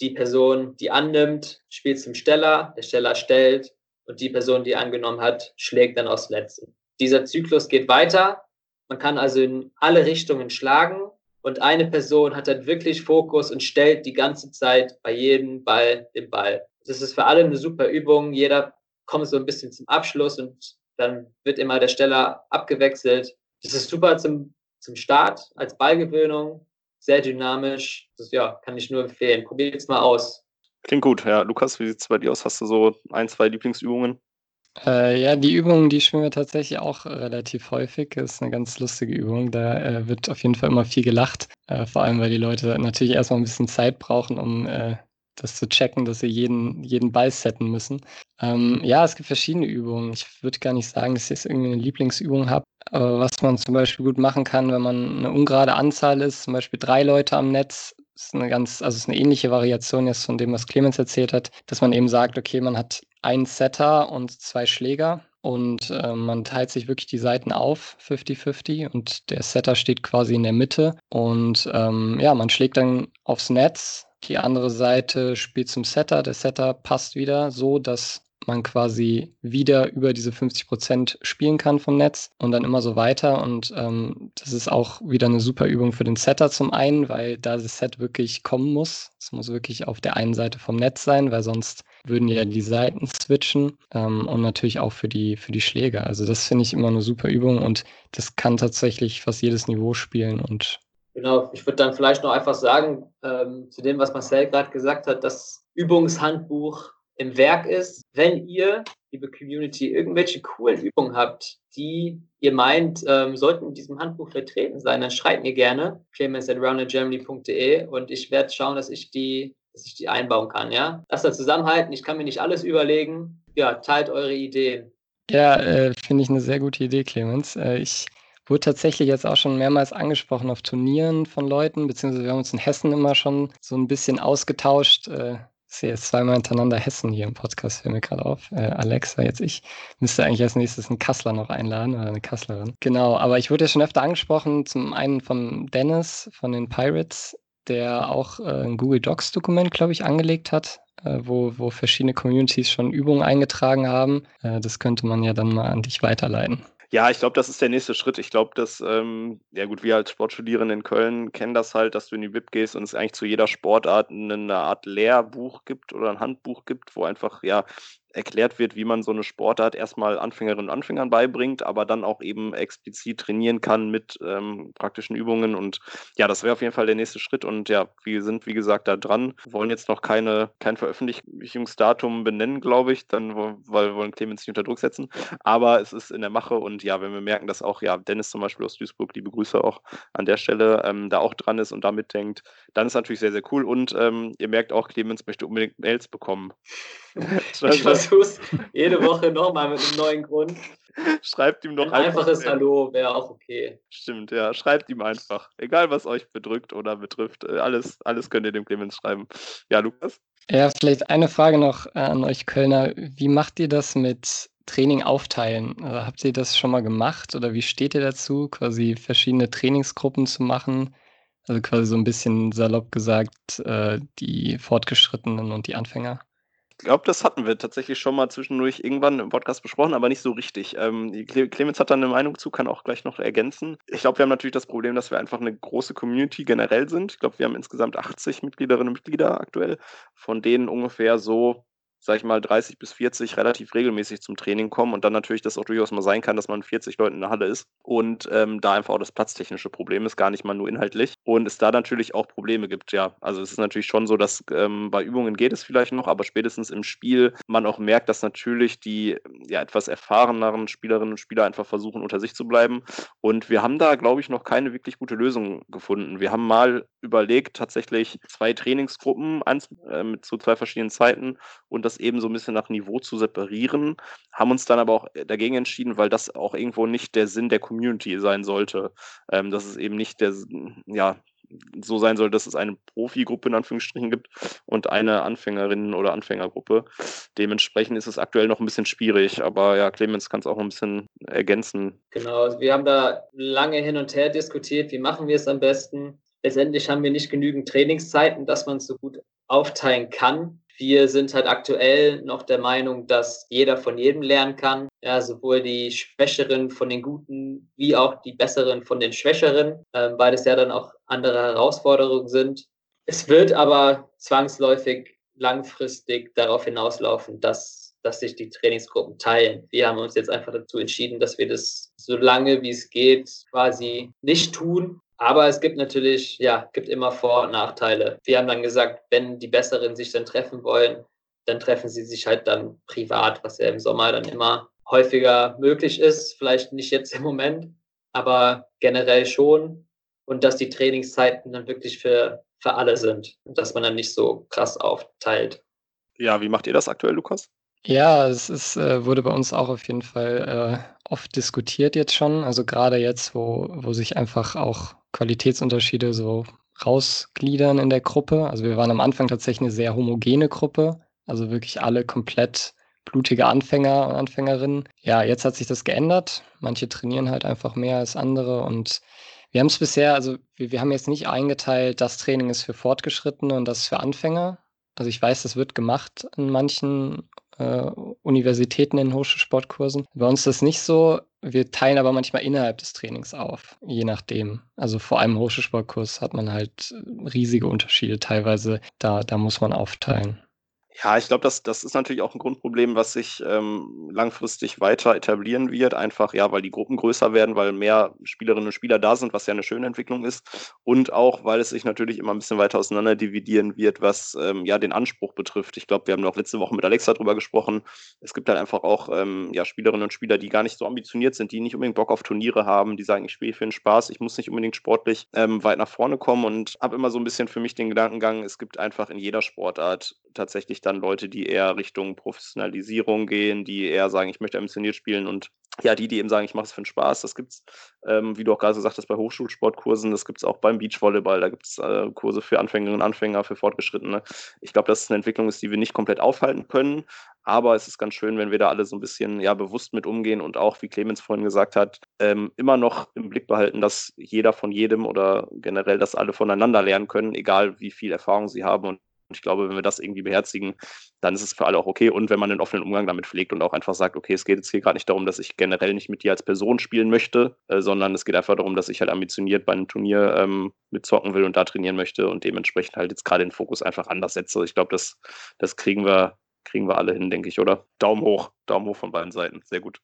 Speaker 3: Die Person, die annimmt, spielt zum Steller. Der Steller stellt und die Person, die angenommen hat, schlägt dann aufs Netz. Dieser Zyklus geht weiter. Man kann also in alle Richtungen schlagen und eine Person hat dann wirklich Fokus und stellt die ganze Zeit bei jedem Ball den Ball. Das ist für alle eine super Übung. Jeder kommt so ein bisschen zum Abschluss und dann wird immer der Steller abgewechselt. Das ist super zum, zum Start als Ballgewöhnung. Sehr dynamisch. Das ja, kann ich nur empfehlen. Probiert es mal aus.
Speaker 2: Klingt gut. Ja, Lukas, wie sieht es bei dir aus? Hast du so ein, zwei Lieblingsübungen?
Speaker 4: Äh, ja, die Übung, die spielen wir tatsächlich auch relativ häufig. Das ist eine ganz lustige Übung. Da äh, wird auf jeden Fall immer viel gelacht. Äh, vor allem, weil die Leute natürlich erstmal ein bisschen Zeit brauchen, um äh, das zu checken, dass sie jeden, jeden Ball setten müssen. Ähm, ja, es gibt verschiedene Übungen. Ich würde gar nicht sagen, dass ich jetzt irgendwie eine Lieblingsübung habe. Aber was man zum Beispiel gut machen kann, wenn man eine ungerade Anzahl ist, zum Beispiel drei Leute am Netz, ist eine ganz, also ist eine ähnliche Variation jetzt von dem, was Clemens erzählt hat, dass man eben sagt, okay, man hat einen Setter und zwei Schläger und äh, man teilt sich wirklich die Seiten auf, 50-50 und der Setter steht quasi in der Mitte und ähm, ja, man schlägt dann aufs Netz, die andere Seite spielt zum Setter, der Setter passt wieder so, dass man quasi wieder über diese 50 Prozent spielen kann vom Netz und dann immer so weiter. Und ähm, das ist auch wieder eine super Übung für den Setter zum einen, weil da das Set wirklich kommen muss. Es muss wirklich auf der einen Seite vom Netz sein, weil sonst würden ja die Seiten switchen ähm, und natürlich auch für die, für die Schläger. Also das finde ich immer eine super Übung und das kann tatsächlich fast jedes Niveau spielen und
Speaker 3: Genau, ich würde dann vielleicht noch einfach sagen, ähm, zu dem, was Marcel gerade gesagt hat, das Übungshandbuch im Werk ist. Wenn ihr, liebe Community, irgendwelche coolen Übungen habt, die ihr meint, ähm, sollten in diesem Handbuch vertreten sein, dann schreibt mir gerne clemens at roundedgermany.de und ich werde schauen, dass ich die dass ich die einbauen kann, ja. Lasst da zusammenhalten, ich kann mir nicht alles überlegen. Ja, teilt eure Ideen.
Speaker 4: Ja, äh, finde ich eine sehr gute Idee, Clemens. Äh, ich wurde tatsächlich jetzt auch schon mehrmals angesprochen auf Turnieren von Leuten, beziehungsweise wir haben uns in Hessen immer schon so ein bisschen ausgetauscht. Äh, ich sehe jetzt zweimal hintereinander Hessen hier im Podcast, fällt mir gerade auf. Äh, Alexa, jetzt ich. Müsste eigentlich als nächstes einen Kassler noch einladen oder eine Kasslerin. Genau, aber ich wurde ja schon öfter angesprochen, zum einen von Dennis von den Pirates, der auch äh, ein Google Docs-Dokument, glaube ich, angelegt hat, äh, wo, wo verschiedene Communities schon Übungen eingetragen haben. Äh, das könnte man ja dann mal an dich weiterleiten.
Speaker 2: Ja, ich glaube, das ist der nächste Schritt. Ich glaube, dass, ähm, ja gut, wir als Sportstudierende in Köln kennen das halt, dass du in die WIP gehst und es eigentlich zu jeder Sportart eine Art Lehrbuch gibt oder ein Handbuch gibt, wo einfach ja erklärt wird, wie man so eine Sportart erstmal Anfängerinnen und Anfängern beibringt, aber dann auch eben explizit trainieren kann mit ähm, praktischen Übungen. Und ja, das wäre auf jeden Fall der nächste Schritt. Und ja, wir sind, wie gesagt, da dran. Wollen jetzt noch keine, kein Veröffentlichungsdatum benennen, glaube ich, dann, weil wir wollen Clemens nicht unter Druck setzen. Aber es ist in der Mache und ja, wenn wir merken, dass auch ja Dennis zum Beispiel aus Duisburg, liebe Grüße auch an der Stelle, ähm, da auch dran ist und damit denkt, dann ist natürlich sehr, sehr cool. Und ähm, ihr merkt auch, Clemens möchte unbedingt Mails bekommen.
Speaker 3: ich versuch's jede Woche nochmal mit einem neuen Grund.
Speaker 2: Schreibt ihm noch
Speaker 3: ein einfaches einfach, Hallo wäre auch okay.
Speaker 2: Stimmt, ja. Schreibt ihm einfach. Egal, was euch bedrückt oder betrifft. Äh, alles, alles könnt ihr dem Clemens schreiben. Ja, Lukas?
Speaker 4: Ja, vielleicht eine Frage noch an euch Kölner. Wie macht ihr das mit Training aufteilen. Also habt ihr das schon mal gemacht oder wie steht ihr dazu, quasi verschiedene Trainingsgruppen zu machen? Also quasi so ein bisschen salopp gesagt, äh, die Fortgeschrittenen und die Anfänger?
Speaker 2: Ich glaube, das hatten wir tatsächlich schon mal zwischendurch irgendwann im Podcast besprochen, aber nicht so richtig. Ähm, Clemens hat da eine Meinung zu, kann auch gleich noch ergänzen. Ich glaube, wir haben natürlich das Problem, dass wir einfach eine große Community generell sind. Ich glaube, wir haben insgesamt 80 Mitgliederinnen und Mitglieder aktuell, von denen ungefähr so sag ich mal, 30 bis 40 relativ regelmäßig zum Training kommen und dann natürlich das auch durchaus mal sein kann, dass man 40 Leuten in der Halle ist und ähm, da einfach auch das platztechnische Problem ist, gar nicht mal nur inhaltlich und es da natürlich auch Probleme gibt, ja. Also es ist natürlich schon so, dass ähm, bei Übungen geht es vielleicht noch, aber spätestens im Spiel man auch merkt, dass natürlich die ja etwas erfahreneren Spielerinnen und Spieler einfach versuchen, unter sich zu bleiben und wir haben da, glaube ich, noch keine wirklich gute Lösung gefunden. Wir haben mal überlegt, tatsächlich zwei Trainingsgruppen äh, zu zwei verschiedenen Zeiten und das eben so ein bisschen nach Niveau zu separieren, haben uns dann aber auch dagegen entschieden, weil das auch irgendwo nicht der Sinn der Community sein sollte. Ähm, dass es eben nicht der, ja, so sein soll, dass es eine Profigruppe in Anführungsstrichen gibt und eine Anfängerinnen- oder Anfängergruppe. Dementsprechend ist es aktuell noch ein bisschen schwierig, aber ja, Clemens kann es auch ein bisschen ergänzen.
Speaker 3: Genau, also wir haben da lange hin und her diskutiert, wie machen wir es am besten. Letztendlich haben wir nicht genügend Trainingszeiten, dass man es so gut aufteilen kann. Wir sind halt aktuell noch der Meinung, dass jeder von jedem lernen kann. Ja, sowohl die Schwächeren von den Guten wie auch die Besseren von den Schwächeren, äh, weil es ja dann auch andere Herausforderungen sind. Es wird aber zwangsläufig langfristig darauf hinauslaufen, dass, dass sich die Trainingsgruppen teilen. Wir haben uns jetzt einfach dazu entschieden, dass wir das so lange wie es geht quasi nicht tun, aber es gibt natürlich, ja, gibt immer Vor- und Nachteile. Wir haben dann gesagt, wenn die Besseren sich dann treffen wollen, dann treffen sie sich halt dann privat, was ja im Sommer dann immer häufiger möglich ist. Vielleicht nicht jetzt im Moment, aber generell schon. Und dass die Trainingszeiten dann wirklich für, für alle sind und dass man dann nicht so krass aufteilt.
Speaker 2: Ja, wie macht ihr das aktuell, Lukas?
Speaker 4: Ja, es ist, äh, wurde bei uns auch auf jeden Fall äh, oft diskutiert jetzt schon. Also gerade jetzt, wo, wo sich einfach auch Qualitätsunterschiede so rausgliedern in der Gruppe. Also wir waren am Anfang tatsächlich eine sehr homogene Gruppe, also wirklich alle komplett blutige Anfänger und Anfängerinnen. Ja, jetzt hat sich das geändert. Manche trainieren halt einfach mehr als andere und wir haben es bisher, also wir, wir haben jetzt nicht eingeteilt, das Training ist für Fortgeschrittene und das für Anfänger. Also ich weiß, das wird gemacht in manchen äh, Universitäten in Hochschulsportkursen. Bei uns ist das nicht so. Wir teilen aber manchmal innerhalb des Trainings auf, je nachdem. Also vor allem im Hochschulsportkurs hat man halt riesige Unterschiede teilweise. Da, da muss man aufteilen.
Speaker 2: Ja, ich glaube, das, das ist natürlich auch ein Grundproblem, was sich ähm, langfristig weiter etablieren wird. Einfach, ja, weil die Gruppen größer werden, weil mehr Spielerinnen und Spieler da sind, was ja eine schöne Entwicklung ist. Und auch, weil es sich natürlich immer ein bisschen weiter auseinander dividieren wird, was ähm, ja den Anspruch betrifft. Ich glaube, wir haben noch letzte Woche mit Alexa drüber gesprochen. Es gibt halt einfach auch ähm, ja, Spielerinnen und Spieler, die gar nicht so ambitioniert sind, die nicht unbedingt Bock auf Turniere haben, die sagen, ich spiele für den Spaß, ich muss nicht unbedingt sportlich ähm, weit nach vorne kommen und habe immer so ein bisschen für mich den Gedankengang, es gibt einfach in jeder Sportart tatsächlich dann Leute, die eher Richtung Professionalisierung gehen, die eher sagen, ich möchte ambitioniert spielen und ja, die, die eben sagen, ich mache es für den Spaß, das gibt es, ähm, wie du auch gerade gesagt hast, bei Hochschulsportkursen, das gibt es auch beim Beachvolleyball, da gibt es äh, Kurse für Anfängerinnen und Anfänger, für Fortgeschrittene. Ich glaube, dass es eine Entwicklung ist, die wir nicht komplett aufhalten können, aber es ist ganz schön, wenn wir da alle so ein bisschen ja, bewusst mit umgehen und auch, wie Clemens vorhin gesagt hat, ähm, immer noch im Blick behalten, dass jeder von jedem oder generell, dass alle voneinander lernen können, egal wie viel Erfahrung sie haben und und ich glaube, wenn wir das irgendwie beherzigen, dann ist es für alle auch okay. Und wenn man einen offenen Umgang damit pflegt und auch einfach sagt, okay, es geht jetzt hier gerade nicht darum, dass ich generell nicht mit dir als Person spielen möchte, äh, sondern es geht einfach darum, dass ich halt ambitioniert bei einem Turnier ähm, mitzocken will und da trainieren möchte und dementsprechend halt jetzt gerade den Fokus einfach anders setze. Ich glaube, das, das kriegen wir kriegen wir alle hin, denke ich, oder? Daumen hoch, Daumen hoch von beiden Seiten. Sehr gut.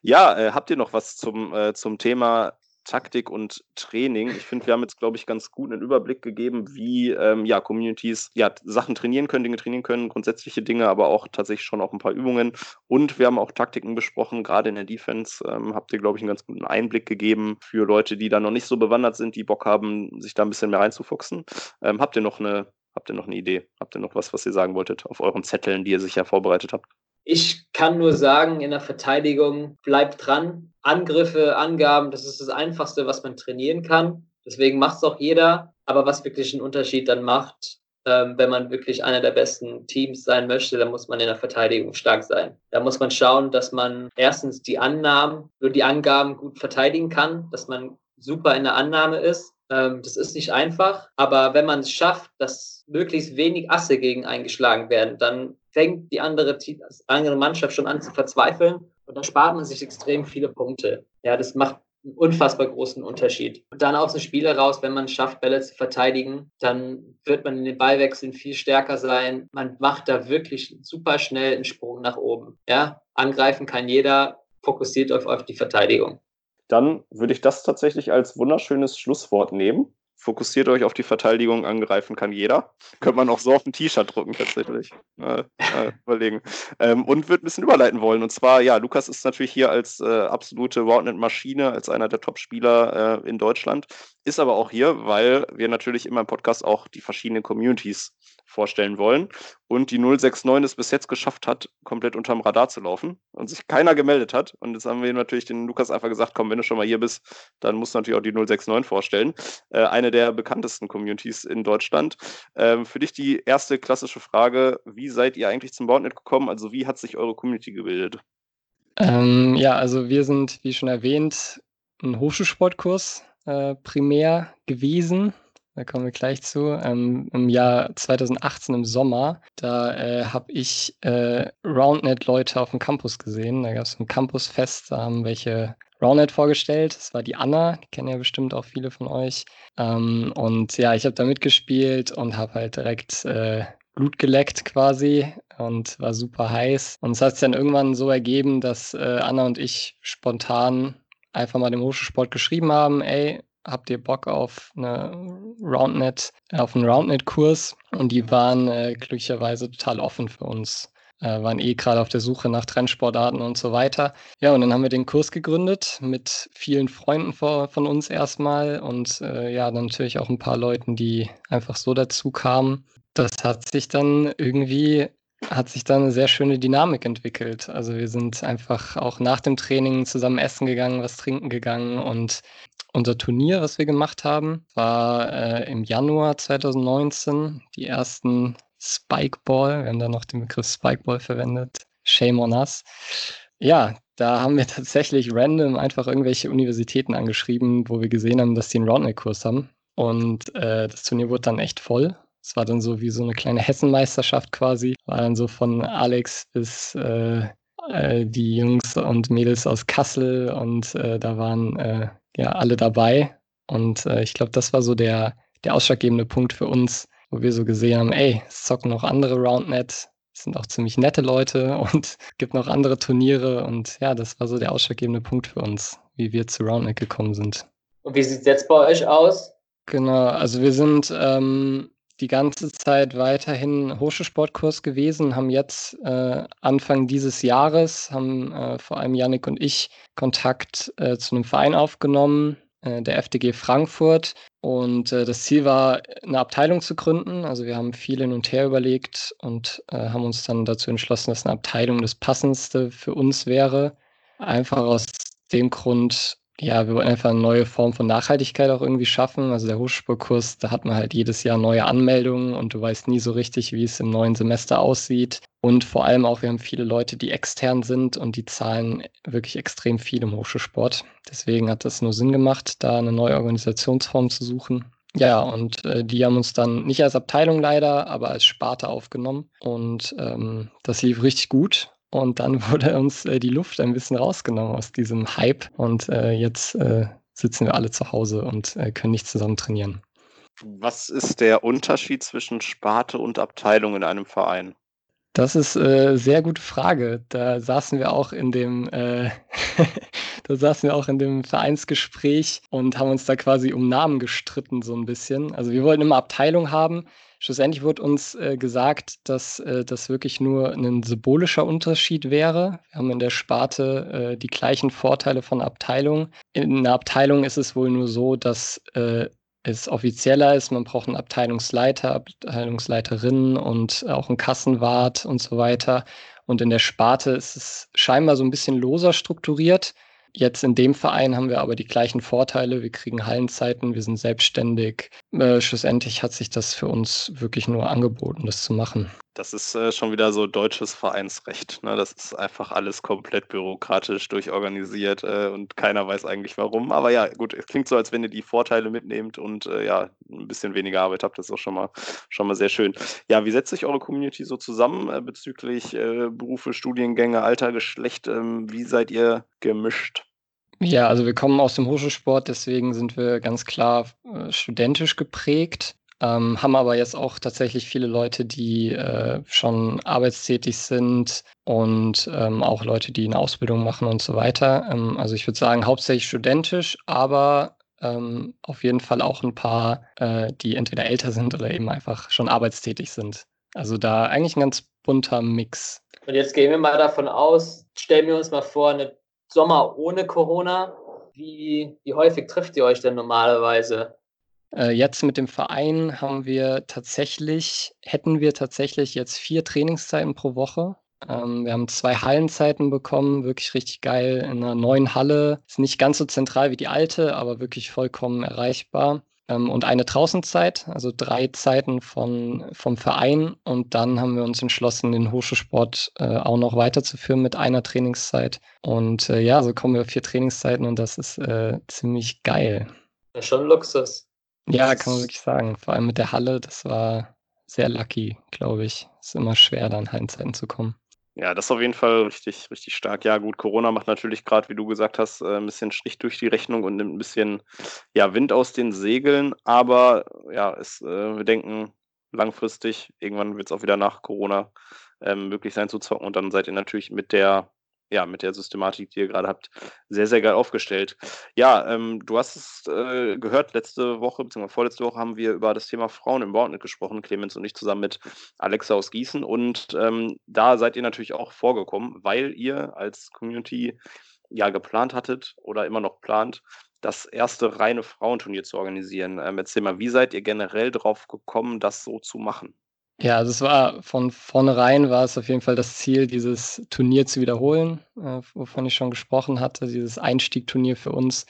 Speaker 2: Ja, äh, habt ihr noch was zum, äh, zum Thema Taktik und Training. Ich finde, wir haben jetzt, glaube ich, ganz gut einen Überblick gegeben, wie ähm, ja, Communities ja, Sachen trainieren können, Dinge trainieren können, grundsätzliche Dinge, aber auch tatsächlich schon auch ein paar Übungen. Und wir haben auch Taktiken besprochen, gerade in der Defense ähm, habt ihr, glaube ich, einen ganz guten Einblick gegeben für Leute, die da noch nicht so bewandert sind, die Bock haben, sich da ein bisschen mehr reinzufuchsen. Ähm, habt ihr noch eine Habt ihr noch eine Idee? Habt ihr noch was, was ihr sagen wolltet auf euren Zetteln, die ihr sicher vorbereitet habt?
Speaker 3: Ich kann nur sagen, in der Verteidigung bleibt dran. Angriffe, Angaben, das ist das Einfachste, was man trainieren kann. Deswegen macht es auch jeder. Aber was wirklich einen Unterschied dann macht, ähm, wenn man wirklich einer der besten Teams sein möchte, dann muss man in der Verteidigung stark sein. Da muss man schauen, dass man erstens die Annahmen, nur die Angaben gut verteidigen kann, dass man super in der Annahme ist. Ähm, das ist nicht einfach, aber wenn man es schafft, dass möglichst wenig Asse gegen eingeschlagen werden, dann fängt die andere, andere Mannschaft schon an zu verzweifeln und dann spart man sich extrem viele Punkte. Ja, das macht einen unfassbar großen Unterschied. Und dann aus dem Spiel heraus, wenn man es schafft, Bälle zu verteidigen, dann wird man in den Ballwechseln viel stärker sein. Man macht da wirklich super schnell einen Sprung nach oben. Ja, angreifen kann jeder, fokussiert auf, auf die Verteidigung.
Speaker 2: Dann würde ich das tatsächlich als wunderschönes Schlusswort nehmen fokussiert euch auf die Verteidigung, angreifen kann jeder. Könnte man auch so auf ein T-Shirt drucken, tatsächlich. Äh, äh, überlegen. Ähm, und wird ein bisschen überleiten wollen. Und zwar, ja, Lukas ist natürlich hier als äh, absolute Roundnet-Maschine, als einer der Top-Spieler äh, in Deutschland, ist aber auch hier, weil wir natürlich immer im Podcast auch die verschiedenen Communities vorstellen wollen. Und die 069 es bis jetzt geschafft hat, komplett unterm Radar zu laufen und sich keiner gemeldet hat. Und jetzt haben wir natürlich den Lukas einfach gesagt, komm, wenn du schon mal hier bist, dann musst du natürlich auch die 069 vorstellen. Äh, eine der bekanntesten Communities in Deutschland. Ähm, für dich die erste klassische Frage, wie seid ihr eigentlich zum Boundnet gekommen? Also wie hat sich eure Community gebildet?
Speaker 4: Ähm, ja, also wir sind, wie schon erwähnt, ein Hochschulsportkurs äh, primär gewesen da kommen wir gleich zu. Ähm, Im Jahr 2018 im Sommer, da äh, habe ich äh, Roundnet-Leute auf dem Campus gesehen. Da gab es ein Campusfest, da haben welche Roundnet vorgestellt. Das war die Anna, die kennen ja bestimmt auch viele von euch. Ähm, und ja, ich habe da mitgespielt und habe halt direkt äh, Blut geleckt quasi und war super heiß. Und es hat sich dann irgendwann so ergeben, dass äh, Anna und ich spontan einfach mal dem Hochschulsport geschrieben haben, ey, habt ihr Bock auf eine Roundnet, auf einen Roundnet-Kurs? Und die waren äh, glücklicherweise total offen für uns. Äh, waren eh gerade auf der Suche nach Trendsportarten und so weiter. Ja, und dann haben wir den Kurs gegründet mit vielen Freunden vor, von uns erstmal und äh, ja, natürlich auch ein paar Leuten, die einfach so dazu kamen. Das hat sich dann irgendwie hat sich dann eine sehr schöne Dynamik entwickelt. Also wir sind einfach auch nach dem Training zusammen essen gegangen, was trinken gegangen und unser Turnier, was wir gemacht haben, war äh, im Januar 2019. Die ersten Spikeball, wir haben da noch den Begriff Spikeball verwendet. Shame on us. Ja, da haben wir tatsächlich random einfach irgendwelche Universitäten angeschrieben, wo wir gesehen haben, dass die einen Roundnet-Kurs haben. Und äh, das Turnier wurde dann echt voll. Es war dann so wie so eine kleine Hessenmeisterschaft quasi. War dann so von Alex bis äh, äh, die Jungs und Mädels aus Kassel und äh, da waren äh, ja alle dabei. Und äh, ich glaube, das war so der, der ausschlaggebende Punkt für uns, wo wir so gesehen haben, ey, es zocken noch andere Roundnet, es sind auch ziemlich nette Leute und gibt noch andere Turniere. Und ja, das war so der ausschlaggebende Punkt für uns, wie wir zu Roundnet gekommen sind.
Speaker 3: Und wie sieht es jetzt bei euch aus?
Speaker 4: Genau, also wir sind ähm, die ganze Zeit weiterhin Hochschulsportkurs gewesen, haben jetzt äh, Anfang dieses Jahres, haben äh, vor allem Yannick und ich Kontakt äh, zu einem Verein aufgenommen, der FDG Frankfurt. Und äh, das Ziel war, eine Abteilung zu gründen. Also wir haben viel hin und her überlegt und äh, haben uns dann dazu entschlossen, dass eine Abteilung das Passendste für uns wäre. Einfach aus dem Grund, ja, wir wollen einfach eine neue Form von Nachhaltigkeit auch irgendwie schaffen. Also der Hochschulkurs, da hat man halt jedes Jahr neue Anmeldungen und du weißt nie so richtig, wie es im neuen Semester aussieht. Und vor allem auch, wir haben viele Leute, die extern sind und die zahlen wirklich extrem viel im Hochschulsport. Deswegen hat das nur Sinn gemacht, da eine neue Organisationsform zu suchen. Ja, und äh, die haben uns dann nicht als Abteilung leider, aber als Sparte aufgenommen. Und ähm, das lief richtig gut. Und dann wurde uns äh, die Luft ein bisschen rausgenommen aus diesem Hype. Und äh, jetzt äh, sitzen wir alle zu Hause und äh, können nicht zusammen trainieren.
Speaker 2: Was ist der Unterschied zwischen Sparte und Abteilung in einem Verein?
Speaker 4: Das ist eine äh, sehr gute Frage. Da saßen wir auch in dem, äh, da saßen wir auch in dem Vereinsgespräch und haben uns da quasi um Namen gestritten so ein bisschen. Also wir wollten immer Abteilung haben. Schlussendlich wurde uns äh, gesagt, dass äh, das wirklich nur ein symbolischer Unterschied wäre. Wir haben in der Sparte äh, die gleichen Vorteile von Abteilung. In einer Abteilung ist es wohl nur so, dass äh, es offizieller ist. Man braucht einen Abteilungsleiter, Abteilungsleiterin und auch einen Kassenwart und so weiter. Und in der Sparte ist es scheinbar so ein bisschen loser strukturiert. Jetzt in dem Verein haben wir aber die gleichen Vorteile. Wir kriegen Hallenzeiten, wir sind selbstständig. Äh, schlussendlich hat sich das für uns wirklich nur angeboten, das zu machen.
Speaker 2: Das ist äh, schon wieder so deutsches Vereinsrecht. Ne? Das ist einfach alles komplett bürokratisch durchorganisiert äh, und keiner weiß eigentlich warum. Aber ja, gut, es klingt so, als wenn ihr die Vorteile mitnehmt und äh, ja, ein bisschen weniger Arbeit habt. Das ist auch schon mal, schon mal sehr schön. Ja, wie setzt sich eure Community so zusammen äh, bezüglich äh, Berufe, Studiengänge, Alter, Geschlecht? Ähm, wie seid ihr gemischt?
Speaker 4: Ja, also wir kommen aus dem Hochschulsport, deswegen sind wir ganz klar äh, studentisch geprägt. Ähm, haben aber jetzt auch tatsächlich viele Leute, die äh, schon arbeitstätig sind und ähm, auch Leute, die eine Ausbildung machen und so weiter. Ähm, also ich würde sagen, hauptsächlich studentisch, aber ähm, auf jeden Fall auch ein paar, äh, die entweder älter sind oder eben einfach schon arbeitstätig sind. Also da eigentlich ein ganz bunter Mix.
Speaker 3: Und jetzt gehen wir mal davon aus, stellen wir uns mal vor, eine Sommer ohne Corona. Wie, wie häufig trifft ihr euch denn normalerweise?
Speaker 4: Äh, jetzt mit dem Verein haben wir tatsächlich, hätten wir tatsächlich jetzt vier Trainingszeiten pro Woche. Ähm, wir haben zwei Hallenzeiten bekommen, wirklich richtig geil in einer neuen Halle. Ist nicht ganz so zentral wie die alte, aber wirklich vollkommen erreichbar. Ähm, und eine Draußenzeit, also drei Zeiten von, vom Verein. Und dann haben wir uns entschlossen, den Hochschulsport äh, auch noch weiterzuführen mit einer Trainingszeit. Und äh, ja, so kommen wir auf vier Trainingszeiten und das ist äh, ziemlich geil.
Speaker 3: Ja, schon Luxus.
Speaker 4: Ja, kann man wirklich sagen. Vor allem mit der Halle, das war sehr lucky, glaube ich. Ist immer schwer, dann Hallenzeiten zu kommen.
Speaker 2: Ja, das ist auf jeden Fall richtig, richtig stark. Ja, gut, Corona macht natürlich gerade, wie du gesagt hast, äh, ein bisschen Strich durch die Rechnung und nimmt ein bisschen ja, Wind aus den Segeln. Aber ja, es, äh, wir denken langfristig, irgendwann wird es auch wieder nach Corona ähm, möglich sein zu zocken. Und dann seid ihr natürlich mit der ja, mit der Systematik, die ihr gerade habt, sehr, sehr geil aufgestellt. Ja, ähm, du hast es äh, gehört, letzte Woche, beziehungsweise vorletzte Woche haben wir über das Thema Frauen im Baunet gesprochen, Clemens und ich zusammen mit Alexa aus Gießen. Und ähm, da seid ihr natürlich auch vorgekommen, weil ihr als Community ja geplant hattet oder immer noch plant, das erste reine Frauenturnier zu organisieren. Ähm, erzähl mal, wie seid ihr generell drauf gekommen, das so zu machen?
Speaker 4: Ja, also es war von vornherein war es auf jeden Fall das Ziel, dieses Turnier zu wiederholen, äh, wovon ich schon gesprochen hatte, dieses Einstiegturnier für uns,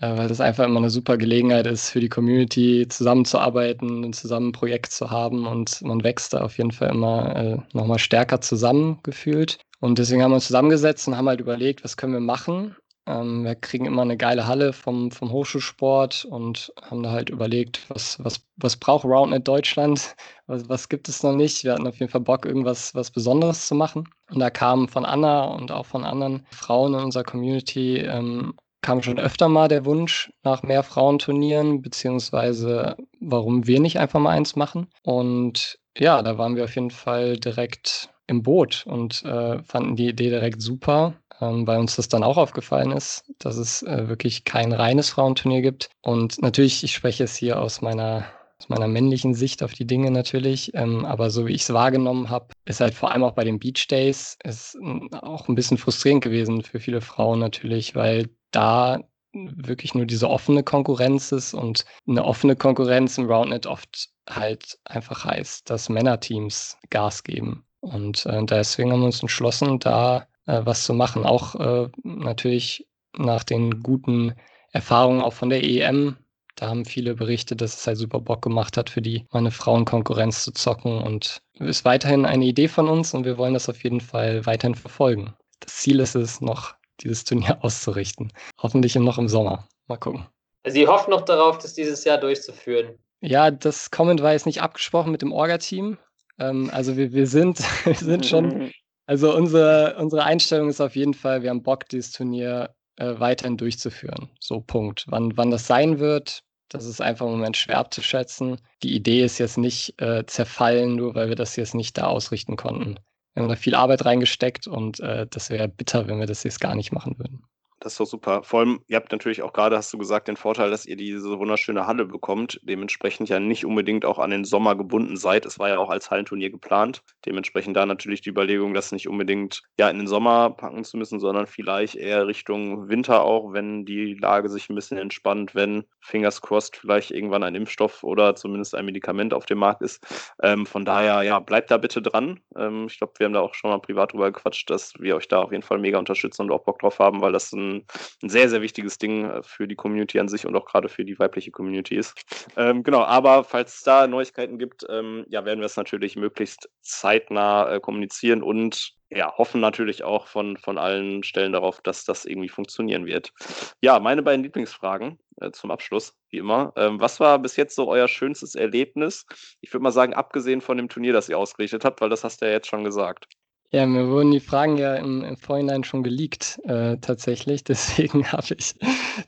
Speaker 4: äh, weil das einfach immer eine super Gelegenheit ist, für die Community zusammenzuarbeiten, und zusammen ein Projekt zu haben und man wächst da auf jeden Fall immer äh, nochmal stärker zusammengefühlt. Und deswegen haben wir uns zusammengesetzt und haben halt überlegt, was können wir machen ähm, wir kriegen immer eine geile Halle vom, vom Hochschulsport und haben da halt überlegt, was, was, was braucht Roundnet Deutschland? Was, was gibt es noch nicht? Wir hatten auf jeden Fall Bock, irgendwas was Besonderes zu machen. Und da kam von Anna und auch von anderen Frauen in unserer Community ähm, kam schon öfter mal der Wunsch nach mehr Frauenturnieren, beziehungsweise warum wir nicht einfach mal eins machen. Und ja, da waren wir auf jeden Fall direkt im Boot und äh, fanden die Idee direkt super ähm, weil uns das dann auch aufgefallen ist, dass es äh, wirklich kein reines Frauenturnier gibt. Und natürlich, ich spreche es hier aus meiner aus meiner männlichen Sicht auf die Dinge natürlich, ähm, aber so wie ich es wahrgenommen habe, ist halt vor allem auch bei den Beach Days ist auch ein bisschen frustrierend gewesen für viele Frauen natürlich, weil da wirklich nur diese offene Konkurrenz ist und eine offene Konkurrenz im Roundnet oft halt einfach heißt, dass Männerteams Gas geben. Und äh, deswegen haben wir uns entschlossen, da äh, was zu machen. Auch äh, natürlich nach den guten Erfahrungen auch von der EM. Da haben viele berichtet, dass es halt super Bock gemacht hat, für die meine Frauenkonkurrenz zu zocken. Und ist weiterhin eine Idee von uns und wir wollen das auf jeden Fall weiterhin verfolgen. Das Ziel ist es, noch dieses Turnier auszurichten. Hoffentlich noch im Sommer. Mal gucken.
Speaker 3: Sie hoffen noch darauf, das dieses Jahr durchzuführen.
Speaker 4: Ja, das Comment war jetzt nicht abgesprochen mit dem Orga-Team. Ähm, also wir, wir, sind, wir sind schon Also unsere, unsere Einstellung ist auf jeden Fall, wir haben Bock, dieses Turnier äh, weiterhin durchzuführen. So Punkt. Wann, wann das sein wird, das ist einfach im Moment schwer abzuschätzen. Die Idee ist jetzt nicht äh, zerfallen, nur weil wir das jetzt nicht da ausrichten konnten. Wir haben da viel Arbeit reingesteckt und äh, das wäre bitter, wenn wir das jetzt gar nicht machen würden.
Speaker 2: Das ist doch super. Vor allem, ihr habt natürlich auch gerade, hast du gesagt, den Vorteil, dass ihr diese wunderschöne Halle bekommt. Dementsprechend ja nicht unbedingt auch an den Sommer gebunden seid. Es war ja auch als Hallenturnier geplant. Dementsprechend da natürlich die Überlegung, das nicht unbedingt ja in den Sommer packen zu müssen, sondern vielleicht eher Richtung Winter auch, wenn die Lage sich ein bisschen entspannt, wenn fingers crossed vielleicht irgendwann ein Impfstoff oder zumindest ein Medikament auf dem Markt ist. Ähm, von daher, ja, bleibt da bitte dran. Ähm, ich glaube, wir haben da auch schon mal privat drüber gequatscht, dass wir euch da auf jeden Fall mega unterstützen und auch Bock drauf haben, weil das ein ein, sehr, sehr wichtiges Ding äh, für die Community an sich und auch gerade für die weibliche Community ist. Ähm, genau, aber falls es da Neuigkeiten gibt, ähm, ja, werden wir es natürlich möglichst zeitnah äh, kommunizieren und ja, hoffen natürlich auch von, von allen Stellen darauf, dass das irgendwie funktionieren wird. Ja, meine beiden Lieblingsfragen äh, zum Abschluss, wie immer. Ähm, was war bis jetzt so euer schönstes Erlebnis? Ich würde mal sagen, abgesehen von dem Turnier, das ihr ausgerichtet habt, weil das hast du ja jetzt schon gesagt.
Speaker 4: Ja, mir wurden die Fragen ja im, im Vorhinein schon geleakt, äh, tatsächlich. Deswegen habe ich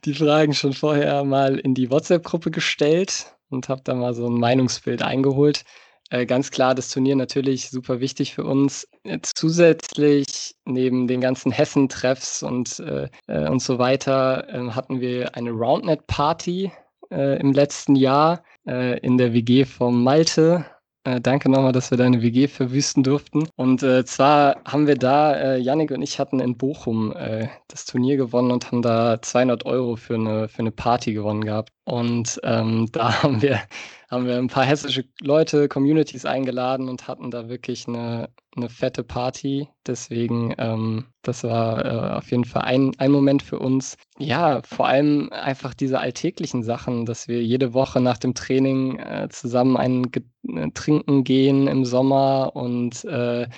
Speaker 4: die Fragen schon vorher mal in die WhatsApp-Gruppe gestellt und habe da mal so ein Meinungsbild eingeholt. Äh, ganz klar, das Turnier natürlich super wichtig für uns. Äh, zusätzlich neben den ganzen Hessen-Treffs und, äh, äh und so weiter ähm, hatten wir eine Roundnet-Party äh, im letzten Jahr in der WG vom Malte äh, danke nochmal, dass wir deine WG verwüsten durften. Und äh, zwar haben wir da, äh, Yannick und ich hatten in Bochum äh, das Turnier gewonnen und haben da 200 Euro für eine, für eine Party gewonnen gehabt. Und ähm, da haben wir, haben wir ein paar hessische Leute, Communities eingeladen und hatten da wirklich eine, eine fette Party. Deswegen, ähm, das war äh, auf jeden Fall ein, ein Moment für uns. Ja, vor allem einfach diese alltäglichen Sachen, dass wir jede Woche nach dem Training äh, zusammen ein Ge äh, Trinken gehen im Sommer und äh,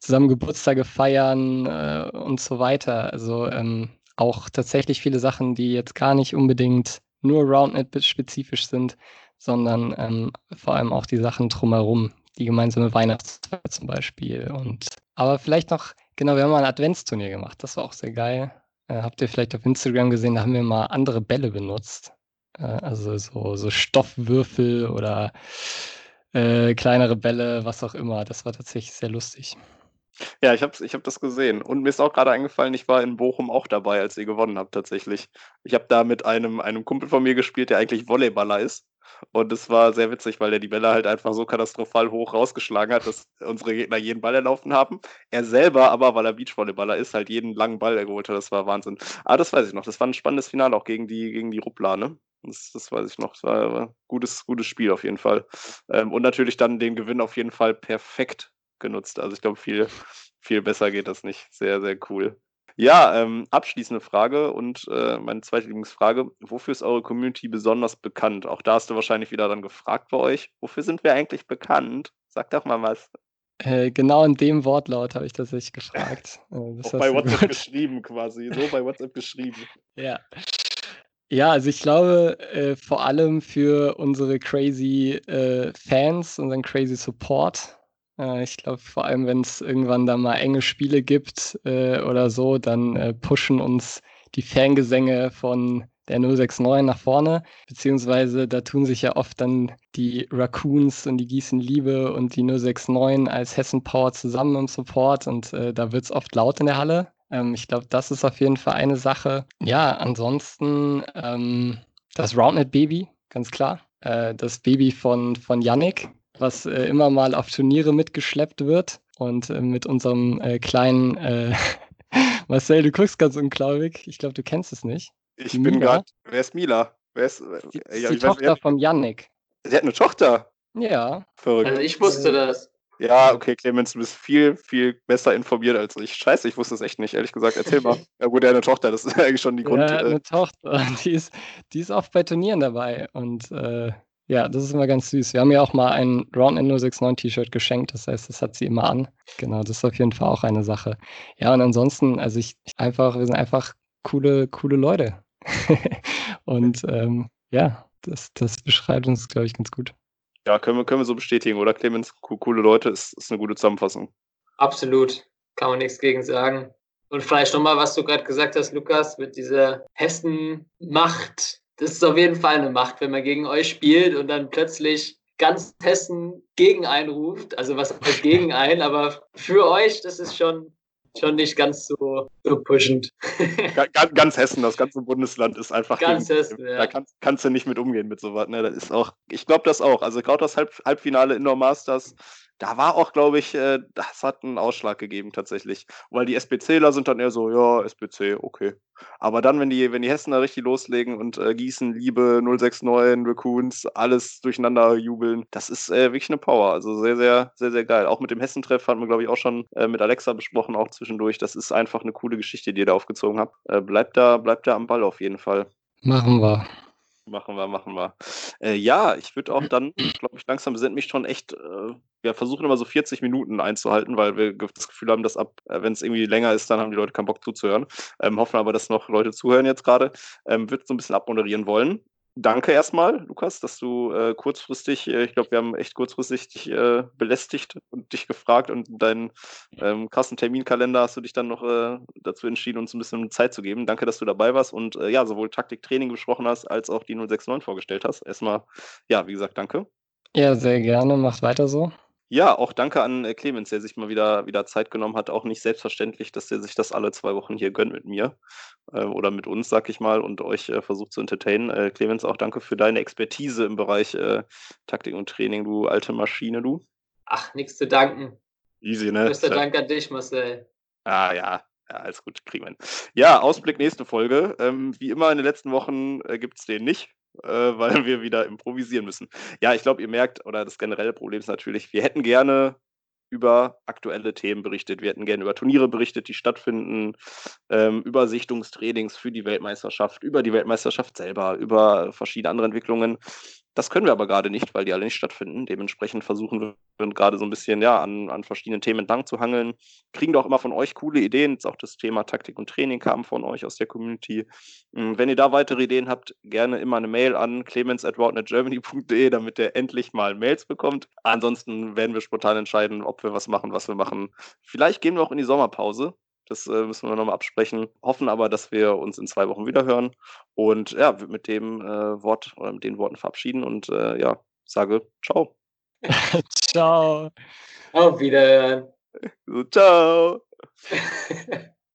Speaker 4: zusammen Geburtstage feiern äh, und so weiter. Also ähm, auch tatsächlich viele Sachen, die jetzt gar nicht unbedingt nur Roundnet-spezifisch sind, sondern ähm, vor allem auch die Sachen drumherum, die gemeinsame Weihnachtsfeier zum Beispiel. Und aber vielleicht noch, genau, wir haben mal ein Adventsturnier gemacht, das war auch sehr geil. Äh, habt ihr vielleicht auf Instagram gesehen, da haben wir mal andere Bälle benutzt. Äh, also so, so Stoffwürfel oder äh, kleinere Bälle, was auch immer. Das war tatsächlich sehr lustig.
Speaker 2: Ja, ich habe ich hab das gesehen. Und mir ist auch gerade eingefallen, ich war in Bochum auch dabei, als ihr gewonnen habt, tatsächlich. Ich habe da mit einem, einem Kumpel von mir gespielt, der eigentlich Volleyballer ist. Und es war sehr witzig, weil er die Bälle halt einfach so katastrophal hoch rausgeschlagen hat, dass unsere Gegner jeden Ball erlaufen haben. Er selber aber, weil er Beachvolleyballer ist, halt jeden langen Ball erholt hat. Das war Wahnsinn. Ah, das weiß ich noch. Das war ein spannendes Finale auch gegen die, gegen die Ruppler, ne? Das, das weiß ich noch. Das war ein gutes, gutes Spiel auf jeden Fall. Ähm, und natürlich dann den Gewinn auf jeden Fall perfekt genutzt. Also ich glaube, viel, viel besser geht das nicht. Sehr, sehr cool. Ja, ähm, abschließende Frage und äh, meine zweite Lieblingsfrage. Wofür ist eure Community besonders bekannt? Auch da hast du wahrscheinlich wieder dann gefragt bei euch. Wofür sind wir eigentlich bekannt? Sag doch mal was.
Speaker 4: Äh, genau in dem Wortlaut habe ich tatsächlich gefragt.
Speaker 2: Äh, Auch bei WhatsApp gut. geschrieben quasi. So bei WhatsApp geschrieben.
Speaker 4: Ja. Ja, also ich glaube, äh, vor allem für unsere crazy äh, Fans, unseren crazy Support, ich glaube, vor allem, wenn es irgendwann da mal enge Spiele gibt äh, oder so, dann äh, pushen uns die Fangesänge von der 069 nach vorne, beziehungsweise da tun sich ja oft dann die Raccoons und die Gießen Liebe und die 069 als Hessen Power zusammen im Support und äh, da wird es oft laut in der Halle. Ähm, ich glaube, das ist auf jeden Fall eine Sache. Ja, ansonsten ähm, das Roundnet Baby, ganz klar. Äh, das Baby von, von Yannick, was äh, immer mal auf Turniere mitgeschleppt wird. Und äh, mit unserem äh, kleinen äh, Marcel, du guckst ganz unglaublich. Ich glaube, du kennst es nicht.
Speaker 2: Ich Die bin gerade. Wer ist Mila? Wer ist,
Speaker 4: die, äh, ja, die Tochter weiß, vom Yannick.
Speaker 2: Sie hat eine Tochter.
Speaker 4: Ja.
Speaker 3: Verrückt. Also ich wusste das.
Speaker 2: Ja, okay, Clemens, du bist viel, viel besser informiert als ich. Scheiße, ich wusste es echt nicht, ehrlich gesagt. Erzähl mal. Ja gut, er hat eine Tochter, das ist eigentlich schon die Grund.
Speaker 4: Ja, eine Tochter, die ist, die ist oft bei Turnieren dabei und äh, ja, das ist immer ganz süß. Wir haben ja auch mal ein Round Endo 69 T-Shirt geschenkt, das heißt, das hat sie immer an. Genau, das ist auf jeden Fall auch eine Sache. Ja, und ansonsten, also ich einfach, wir sind einfach coole, coole Leute. und ähm, ja, das, das beschreibt uns, glaube ich, ganz gut.
Speaker 2: Ja, können wir, können wir so bestätigen, oder Clemens? Coole Leute ist, ist eine gute Zusammenfassung.
Speaker 3: Absolut, kann man nichts gegen sagen. Und vielleicht nochmal, was du gerade gesagt hast, Lukas, mit dieser Hessen-Macht, das ist auf jeden Fall eine Macht, wenn man gegen euch spielt und dann plötzlich ganz Hessen gegen einen ruft. Also was heißt gegen einen, aber für euch, das ist schon, schon nicht ganz so, so pushend.
Speaker 2: ganz, ganz, Hessen, das ganze Bundesland ist einfach.
Speaker 3: Ganz gegen, Hessen, ja.
Speaker 2: Da kannst, kannst, du nicht mit umgehen mit sowas. Ne? Das ist auch, ich glaube das auch. Also gerade das Halb, Halbfinale Indoor Masters da war auch, glaube ich, äh, das hat einen Ausschlag gegeben tatsächlich. Weil die SPCler sind dann eher so, ja, SPC, okay. Aber dann, wenn die, wenn die Hessen da richtig loslegen und äh, Gießen, Liebe, 069, Raccoons, alles durcheinander jubeln, das ist äh, wirklich eine Power. Also sehr, sehr, sehr, sehr geil. Auch mit dem Hessentreff hatten wir, glaube ich, auch schon äh, mit Alexa besprochen, auch zwischendurch. Das ist einfach eine coole Geschichte, die ihr da aufgezogen habt. Äh, bleibt da, bleibt da am Ball auf jeden Fall.
Speaker 4: Machen wir.
Speaker 2: Machen wir, machen wir. Äh, ja, ich würde auch dann, glaube ich, langsam, wir sind mich schon echt, äh, wir versuchen immer so 40 Minuten einzuhalten, weil wir das Gefühl haben, dass ab, äh, wenn es irgendwie länger ist, dann haben die Leute keinen Bock zuzuhören. Ähm, hoffen aber, dass noch Leute zuhören jetzt gerade. Ähm, würde so ein bisschen abmoderieren wollen danke erstmal, Lukas, dass du äh, kurzfristig, äh, ich glaube, wir haben echt kurzfristig dich äh, belästigt und dich gefragt und deinen ähm, krassen Terminkalender hast du dich dann noch äh, dazu entschieden, uns ein bisschen Zeit zu geben. Danke, dass du dabei warst und äh, ja, sowohl Taktiktraining besprochen hast, als auch die 069 vorgestellt hast. Erstmal, ja, wie gesagt, danke.
Speaker 4: Ja, sehr gerne. Macht weiter so.
Speaker 2: Ja, auch danke an äh, Clemens, der sich mal wieder, wieder Zeit genommen hat. Auch nicht selbstverständlich, dass der sich das alle zwei Wochen hier gönnt mit mir äh, oder mit uns, sag ich mal, und euch äh, versucht zu entertainen. Äh, Clemens, auch danke für deine Expertise im Bereich äh, Taktik und Training, du alte Maschine, du.
Speaker 3: Ach, nichts zu danken.
Speaker 2: Easy, ne?
Speaker 3: Größter Dank an dich, Marcel.
Speaker 2: Ah, ja. Ja, alles gut, kriegen wir hin. Ja, Ausblick nächste Folge. Ähm, wie immer in den letzten Wochen äh, gibt es den nicht äh, weil wir wieder improvisieren müssen. Ja, ich glaube, ihr merkt, oder das generelle Problem ist natürlich, wir hätten gerne über aktuelle Themen berichtet. Wir hätten gerne über Turniere berichtet, die stattfinden, ähm, über Sichtungstrainings für die Weltmeisterschaft, über die Weltmeisterschaft selber, über verschiedene andere Entwicklungen. Das können wir aber gerade nicht, weil die alle nicht stattfinden. Dementsprechend versuchen wir gerade so ein bisschen ja, an, an verschiedenen Themen entlang zu hangeln. Kriegen doch immer von euch coole Ideen. Jetzt auch das Thema Taktik und Training kam von euch aus der Community. Hm, wenn ihr da weitere Ideen habt, gerne immer eine Mail an clemens.routnetgermany.de, damit ihr endlich mal Mails bekommt. Ansonsten werden wir spontan entscheiden, ob wir was machen, was wir machen. Vielleicht gehen wir auch in die Sommerpause. Das äh, müssen wir nochmal absprechen. Hoffen aber, dass wir uns in zwei Wochen wieder hören. Und ja, mit dem äh, Wort oder mit den Worten verabschieden und äh, ja, sage ciao.
Speaker 4: ciao.
Speaker 3: Auf Wiederhören.
Speaker 2: Ciao.